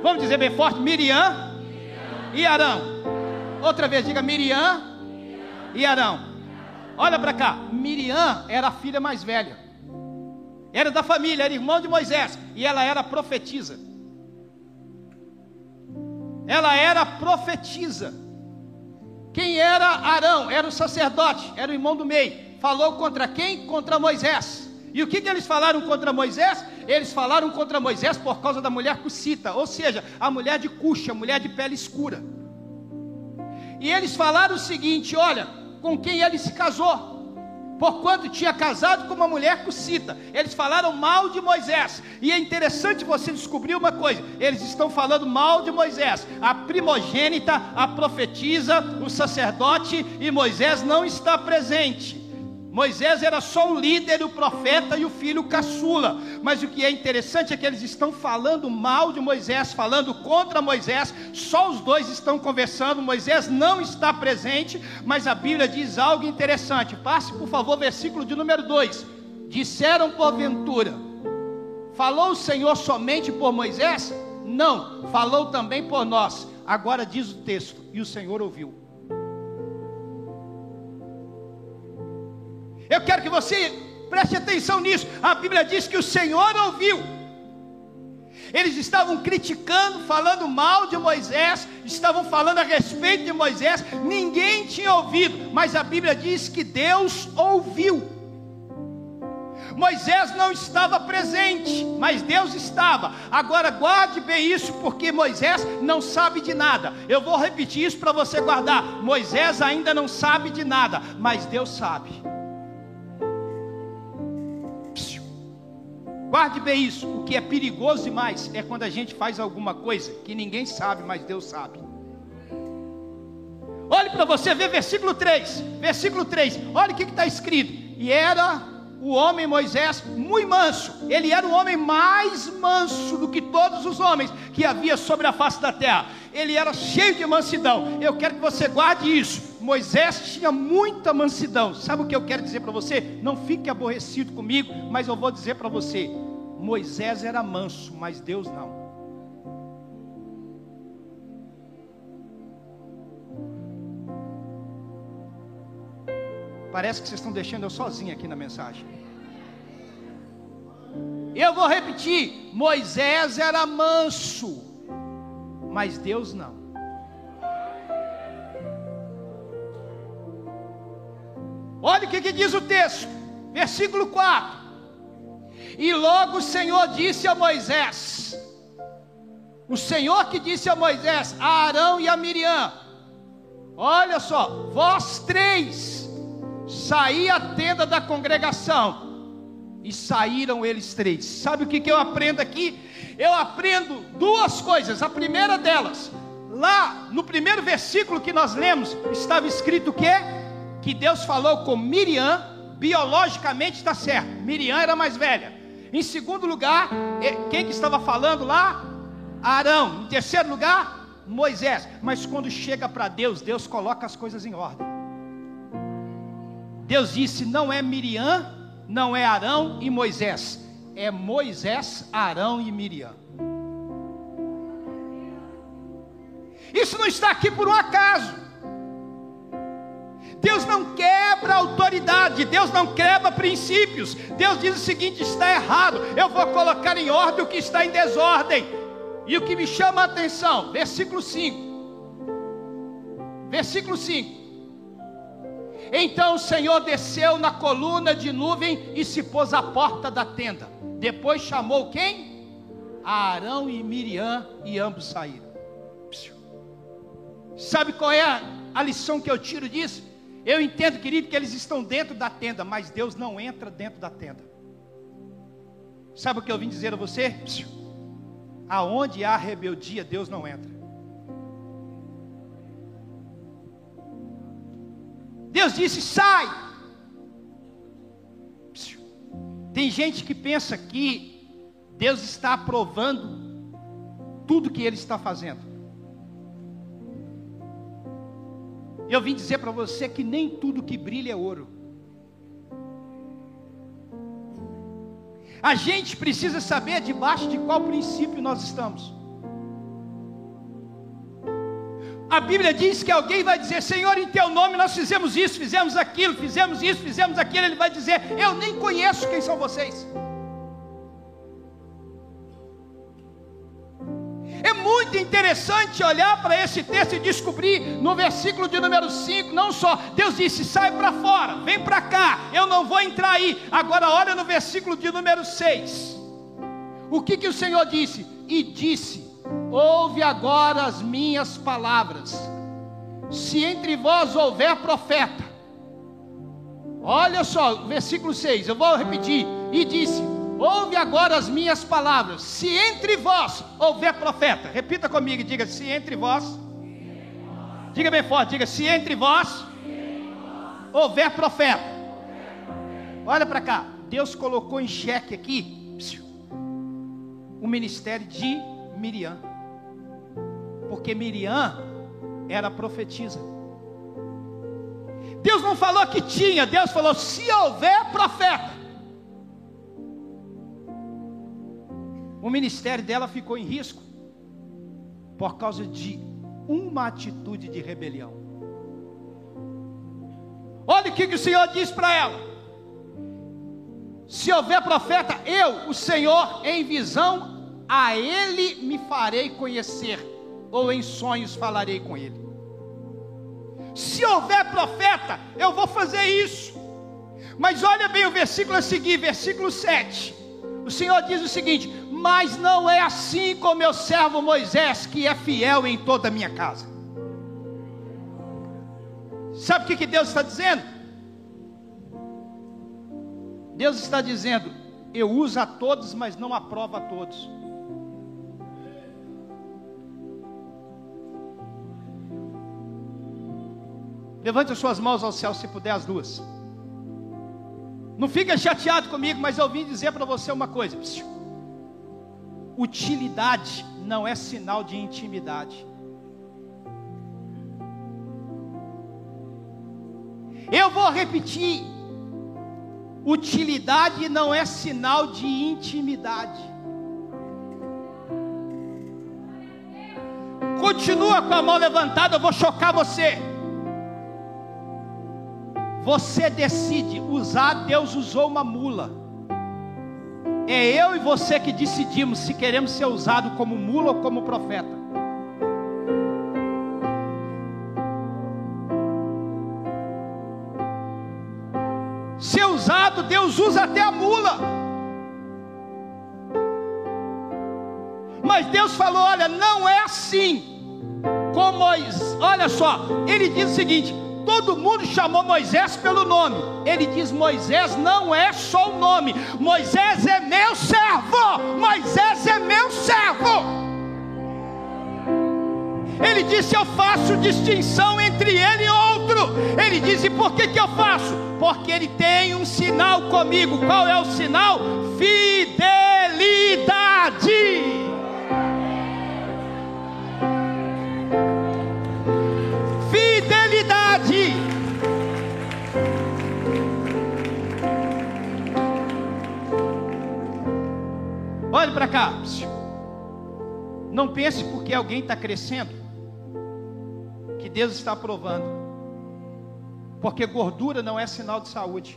Vamos dizer bem forte: Miriam, Miriam. e Arão. Outra vez, diga Miriam, Miriam. e Arão. Olha para cá: Miriam era a filha mais velha, era da família, era irmã de Moisés, e ela era profetisa. Ela era profetisa. Quem era Arão? Era o sacerdote, era o irmão do meio. Falou contra quem? Contra Moisés. E o que, que eles falaram contra Moisés? Eles falaram contra Moisés por causa da mulher cucita, ou seja, a mulher de cuxa, a mulher de pele escura. E eles falaram o seguinte: olha, com quem ele se casou, porquanto tinha casado com uma mulher cucita. Eles falaram mal de Moisés. E é interessante você descobrir uma coisa: eles estão falando mal de Moisés, a primogênita, a profetisa, o sacerdote, e Moisés não está presente. Moisés era só o líder, o profeta e o filho caçula. Mas o que é interessante é que eles estão falando mal de Moisés, falando contra Moisés. Só os dois estão conversando. Moisés não está presente, mas a Bíblia diz algo interessante. Passe, por favor, versículo de número 2. Disseram porventura: Falou o Senhor somente por Moisés? Não, falou também por nós. Agora diz o texto: E o Senhor ouviu. Eu quero que você preste atenção nisso. A Bíblia diz que o Senhor ouviu. Eles estavam criticando, falando mal de Moisés, estavam falando a respeito de Moisés, ninguém tinha ouvido, mas a Bíblia diz que Deus ouviu. Moisés não estava presente, mas Deus estava. Agora guarde bem isso, porque Moisés não sabe de nada. Eu vou repetir isso para você guardar. Moisés ainda não sabe de nada, mas Deus sabe. Guarde bem isso. O que é perigoso demais é quando a gente faz alguma coisa que ninguém sabe, mas Deus sabe. Olhe para você ver versículo 3. Versículo 3. Olha o que está escrito. E era o homem Moisés muito manso. Ele era o homem mais manso do que todos os homens que havia sobre a face da terra. Ele era cheio de mansidão. Eu quero que você guarde isso. Moisés tinha muita mansidão. Sabe o que eu quero dizer para você? Não fique aborrecido comigo, mas eu vou dizer para você: Moisés era manso, mas Deus não. Parece que vocês estão deixando eu sozinho aqui na mensagem. Eu vou repetir: Moisés era manso, mas Deus não. Que, que diz o texto, versículo 4. E logo o Senhor disse a Moisés: O Senhor que disse a Moisés, a Arão e a Miriam: Olha só, vós três, saí a tenda da congregação. E saíram eles três. Sabe o que, que eu aprendo aqui? Eu aprendo duas coisas. A primeira delas, lá no primeiro versículo que nós lemos, estava escrito o quê? Que Deus falou com Miriam, biologicamente está certo. Miriam era mais velha. Em segundo lugar, quem que estava falando lá? Arão. Em terceiro lugar, Moisés. Mas quando chega para Deus, Deus coloca as coisas em ordem. Deus disse: não é Miriam, não é Arão e Moisés, é Moisés, Arão e Miriam. Isso não está aqui por um acaso. Deus não quebra autoridade, Deus não quebra princípios. Deus diz o seguinte: está errado, eu vou colocar em ordem o que está em desordem. E o que me chama a atenção, versículo 5. Versículo 5. Então o Senhor desceu na coluna de nuvem e se pôs à porta da tenda. Depois chamou quem? Arão e Miriam, e ambos saíram. Sabe qual é a, a lição que eu tiro disso? Eu entendo, querido, que eles estão dentro da tenda, mas Deus não entra dentro da tenda. Sabe o que eu vim dizer a você? Aonde há rebeldia, Deus não entra. Deus disse: sai. Tem gente que pensa que Deus está aprovando tudo que Ele está fazendo. Eu vim dizer para você que nem tudo que brilha é ouro. A gente precisa saber debaixo de qual princípio nós estamos. A Bíblia diz que alguém vai dizer: Senhor, em teu nome nós fizemos isso, fizemos aquilo, fizemos isso, fizemos aquilo. Ele vai dizer: Eu nem conheço quem são vocês. Interessante olhar para esse texto e descobrir no versículo de número 5, não só, Deus disse: sai para fora, vem para cá, eu não vou entrar aí. Agora, olha no versículo de número 6. O que, que o Senhor disse? E disse: Ouve agora as minhas palavras. Se entre vós houver profeta, olha só, versículo 6, eu vou repetir. E disse: Ouve agora as minhas palavras. Se entre vós houver profeta, repita comigo e diga: se entre vós, diga bem forte, diga: se entre vós houver profeta. Olha para cá. Deus colocou em xeque aqui o ministério de Miriam. Porque Miriam era profetisa. Deus não falou que tinha, Deus falou: se houver profeta. O ministério dela ficou em risco por causa de uma atitude de rebelião. Olha o que, que o Senhor diz para ela: se houver profeta, eu, o Senhor, em visão, a ele me farei conhecer, ou em sonhos falarei com ele. Se houver profeta, eu vou fazer isso. Mas olha bem o versículo a seguir, versículo 7. O Senhor diz o seguinte: Mas não é assim com meu servo Moisés, que é fiel em toda a minha casa. Sabe o que, que Deus está dizendo? Deus está dizendo: Eu uso a todos, mas não aprovo a todos. Levante as suas mãos ao céu, se puder, as duas. Não fica chateado comigo, mas eu vim dizer para você uma coisa. Utilidade não é sinal de intimidade. Eu vou repetir. Utilidade não é sinal de intimidade. Continua com a mão levantada, eu vou chocar você. Você decide usar, Deus usou uma mula. É eu e você que decidimos se queremos ser usado como mula ou como profeta. Ser usado, Deus usa até a mula. Mas Deus falou: olha, não é assim. Como, olha só, ele diz o seguinte: todo mundo chamou Moisés pelo nome. Ele diz: Moisés não é só o nome, Moisés é meu servo. Moisés é meu servo. Ele disse: Eu faço distinção entre ele e outro. Ele disse: Por que, que eu faço? Porque ele tem um sinal comigo. Qual é o sinal? Fidelidade. Olhe para cá. Não pense porque alguém está crescendo que Deus está aprovando. Porque gordura não é sinal de saúde.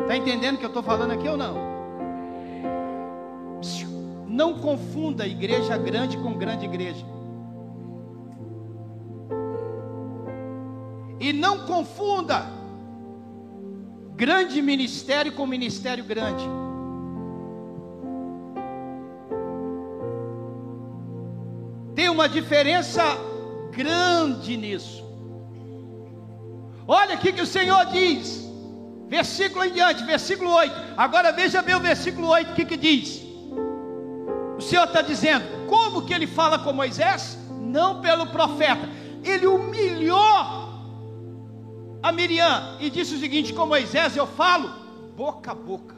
Está entendendo o que eu estou falando aqui ou não? Não confunda igreja grande com grande igreja. E não confunda grande ministério com ministério grande. Tem uma diferença grande nisso. Olha aqui que o Senhor diz, versículo em diante, versículo 8. Agora veja bem o versículo 8, o que, que diz? O Senhor está dizendo, como que ele fala com Moisés? Não pelo profeta, ele humilhou a Miriam e disse o seguinte: com Moisés eu falo boca a boca.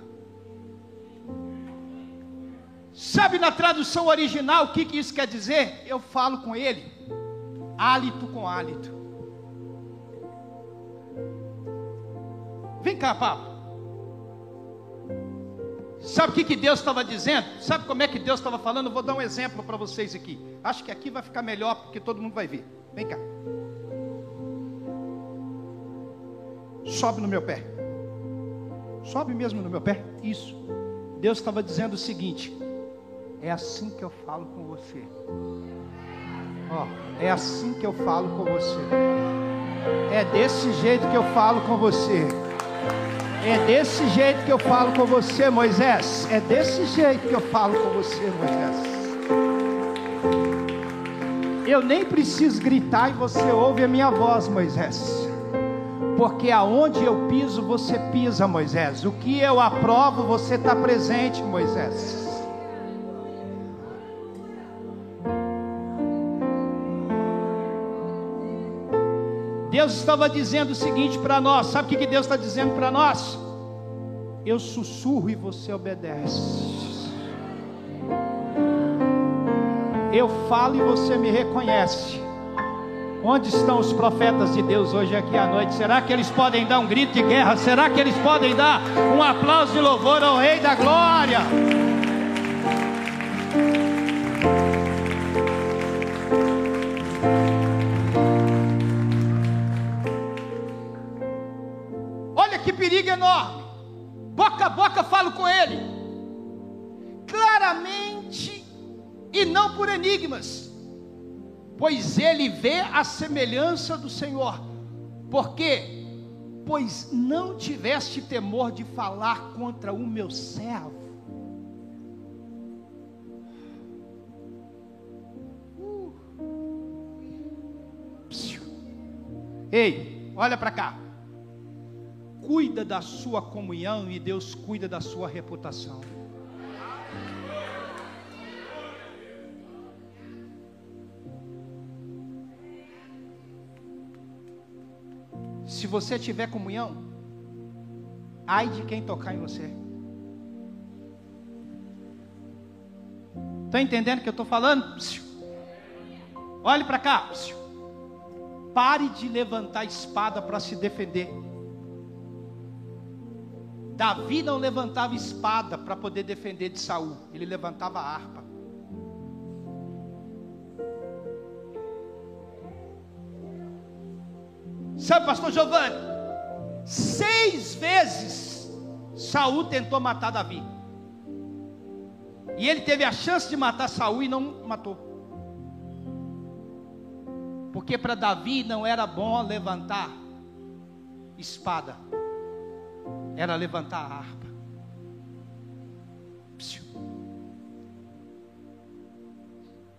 Sabe na tradução original o que, que isso quer dizer? Eu falo com ele, hálito com hálito. Vem cá, Pablo. Sabe o que, que Deus estava dizendo? Sabe como é que Deus estava falando? Vou dar um exemplo para vocês aqui. Acho que aqui vai ficar melhor porque todo mundo vai ver. Vem cá. Sobe no meu pé. Sobe mesmo no meu pé. Isso. Deus estava dizendo o seguinte: é assim que eu falo com você. Ó, é assim que eu falo com você. É desse jeito que eu falo com você. É desse jeito que eu falo com você, Moisés. É desse jeito que eu falo com você, Moisés. Eu nem preciso gritar e você ouve a minha voz, Moisés porque aonde eu piso, você pisa, Moisés. O que eu aprovo, você está presente, Moisés. Deus estava dizendo o seguinte para nós: sabe o que Deus está dizendo para nós? Eu sussurro e você obedece. Eu falo e você me reconhece. Onde estão os profetas de Deus hoje aqui à noite? Será que eles podem dar um grito de guerra? Será que eles podem dar um aplauso de louvor ao Rei da Glória? Olha que perigo enorme. Boca a boca falo com ele. Claramente e não por enigmas pois ele vê a semelhança do Senhor. Por quê? Pois não tiveste temor de falar contra o meu servo. Uh. Ei, olha para cá. Cuida da sua comunhão e Deus cuida da sua reputação. Se você tiver comunhão, ai de quem tocar em você. Está entendendo o que eu estou falando? Olhe para cá. Pare de levantar a espada para se defender. Davi não levantava espada para poder defender de Saul, ele levantava harpa. Sabe, pastor Giovanni? Seis vezes Saul tentou matar Davi. E ele teve a chance de matar Saul e não matou. Porque para Davi não era bom levantar espada. Era levantar a harpa.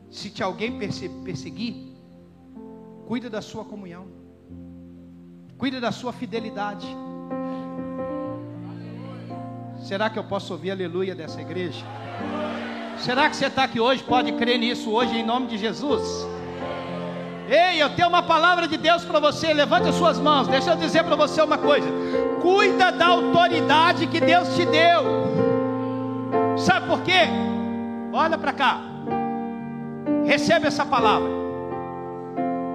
Se te alguém perseguir, cuida da sua comunhão. Cuide da sua fidelidade. Será que eu posso ouvir aleluia dessa igreja? Será que você está aqui hoje? Pode crer nisso hoje em nome de Jesus? Ei, eu tenho uma palavra de Deus para você. Levante as suas mãos. Deixa eu dizer para você uma coisa. Cuida da autoridade que Deus te deu. Sabe por quê? Olha para cá. Recebe essa palavra.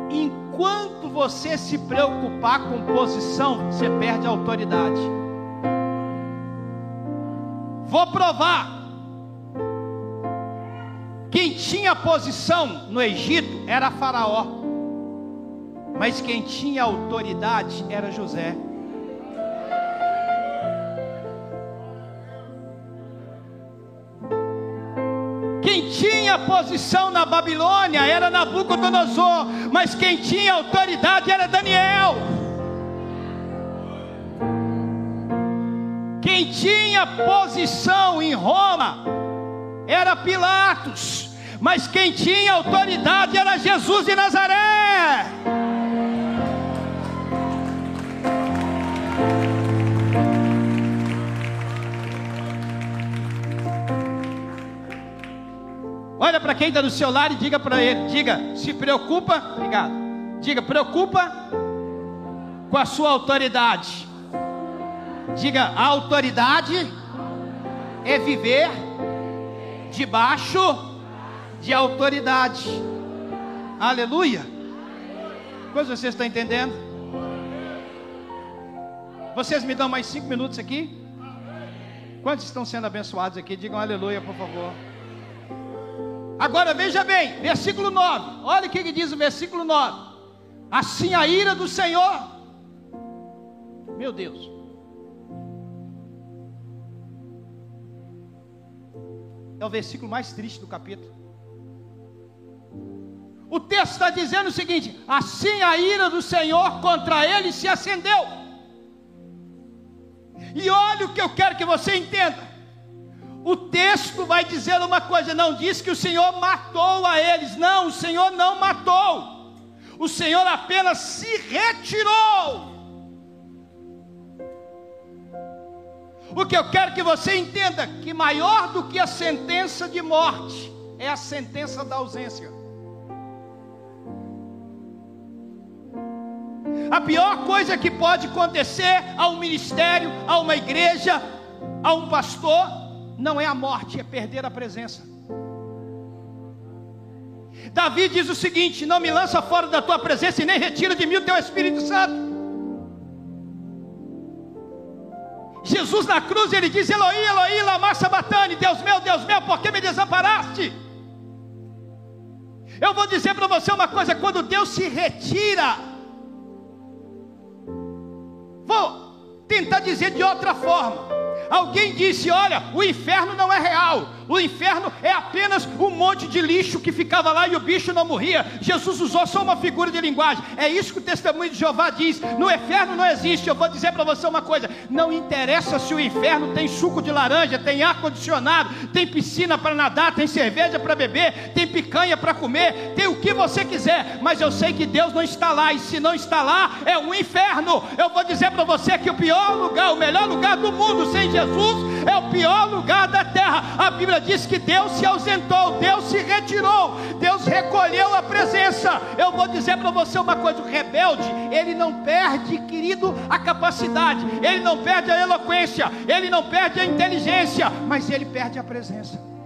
Enquanto você se preocupar com posição, você perde a autoridade. Vou provar. Quem tinha posição no Egito era Faraó, mas quem tinha autoridade era José. Quem tinha posição na Babilônia era Nabucodonosor, mas quem tinha autoridade era Daniel. Quem tinha posição em Roma era Pilatos, mas quem tinha autoridade era Jesus de Nazaré. Olha para quem está do seu lado e diga para ele: diga, se preocupa, obrigado. Diga, preocupa com a sua autoridade. Diga, a autoridade é viver debaixo de autoridade. Aleluia. Quantos vocês estão entendendo? Vocês me dão mais cinco minutos aqui? Quantos estão sendo abençoados aqui? Digam aleluia, por favor. Agora veja bem, versículo 9. Olha o que diz o versículo 9. Assim a ira do Senhor. Meu Deus. É o versículo mais triste do capítulo. O texto está dizendo o seguinte: assim a ira do Senhor contra ele se acendeu. E olha o que eu quero que você entenda. O texto vai dizer uma coisa, não diz que o Senhor matou a eles, não, o Senhor não matou, o Senhor apenas se retirou. O que eu quero que você entenda, que maior do que a sentença de morte é a sentença da ausência. A pior coisa que pode acontecer a um ministério, a uma igreja, a um pastor, não é a morte, é perder a presença. Davi diz o seguinte: Não me lança fora da tua presença e nem retira de mim o teu Espírito Santo. Jesus na cruz, ele diz: Eloí, Eloí, lama sabatane, Deus meu, Deus meu, por que me desamparaste? Eu vou dizer para você uma coisa: quando Deus se retira, vou tentar dizer de outra forma. Alguém disse: Olha, o inferno não é real. O inferno é apenas um monte de lixo que ficava lá e o bicho não morria. Jesus usou só uma figura de linguagem. É isso que o testemunho de Jeová diz. No inferno não existe. Eu vou dizer para você uma coisa: não interessa se o inferno tem suco de laranja, tem ar condicionado, tem piscina para nadar, tem cerveja para beber, tem picanha para comer, tem o que você quiser. Mas eu sei que Deus não está lá e se não está lá é um inferno. Eu vou dizer para você que o pior lugar, o melhor lugar do mundo sem Jesus é o pior lugar da terra. A Bíblia diz que Deus se ausentou, Deus se retirou, Deus recolheu a presença. Eu vou dizer para você uma coisa: o rebelde, ele não perde, querido, a capacidade, ele não perde a eloquência, ele não perde a inteligência, mas ele perde a presença.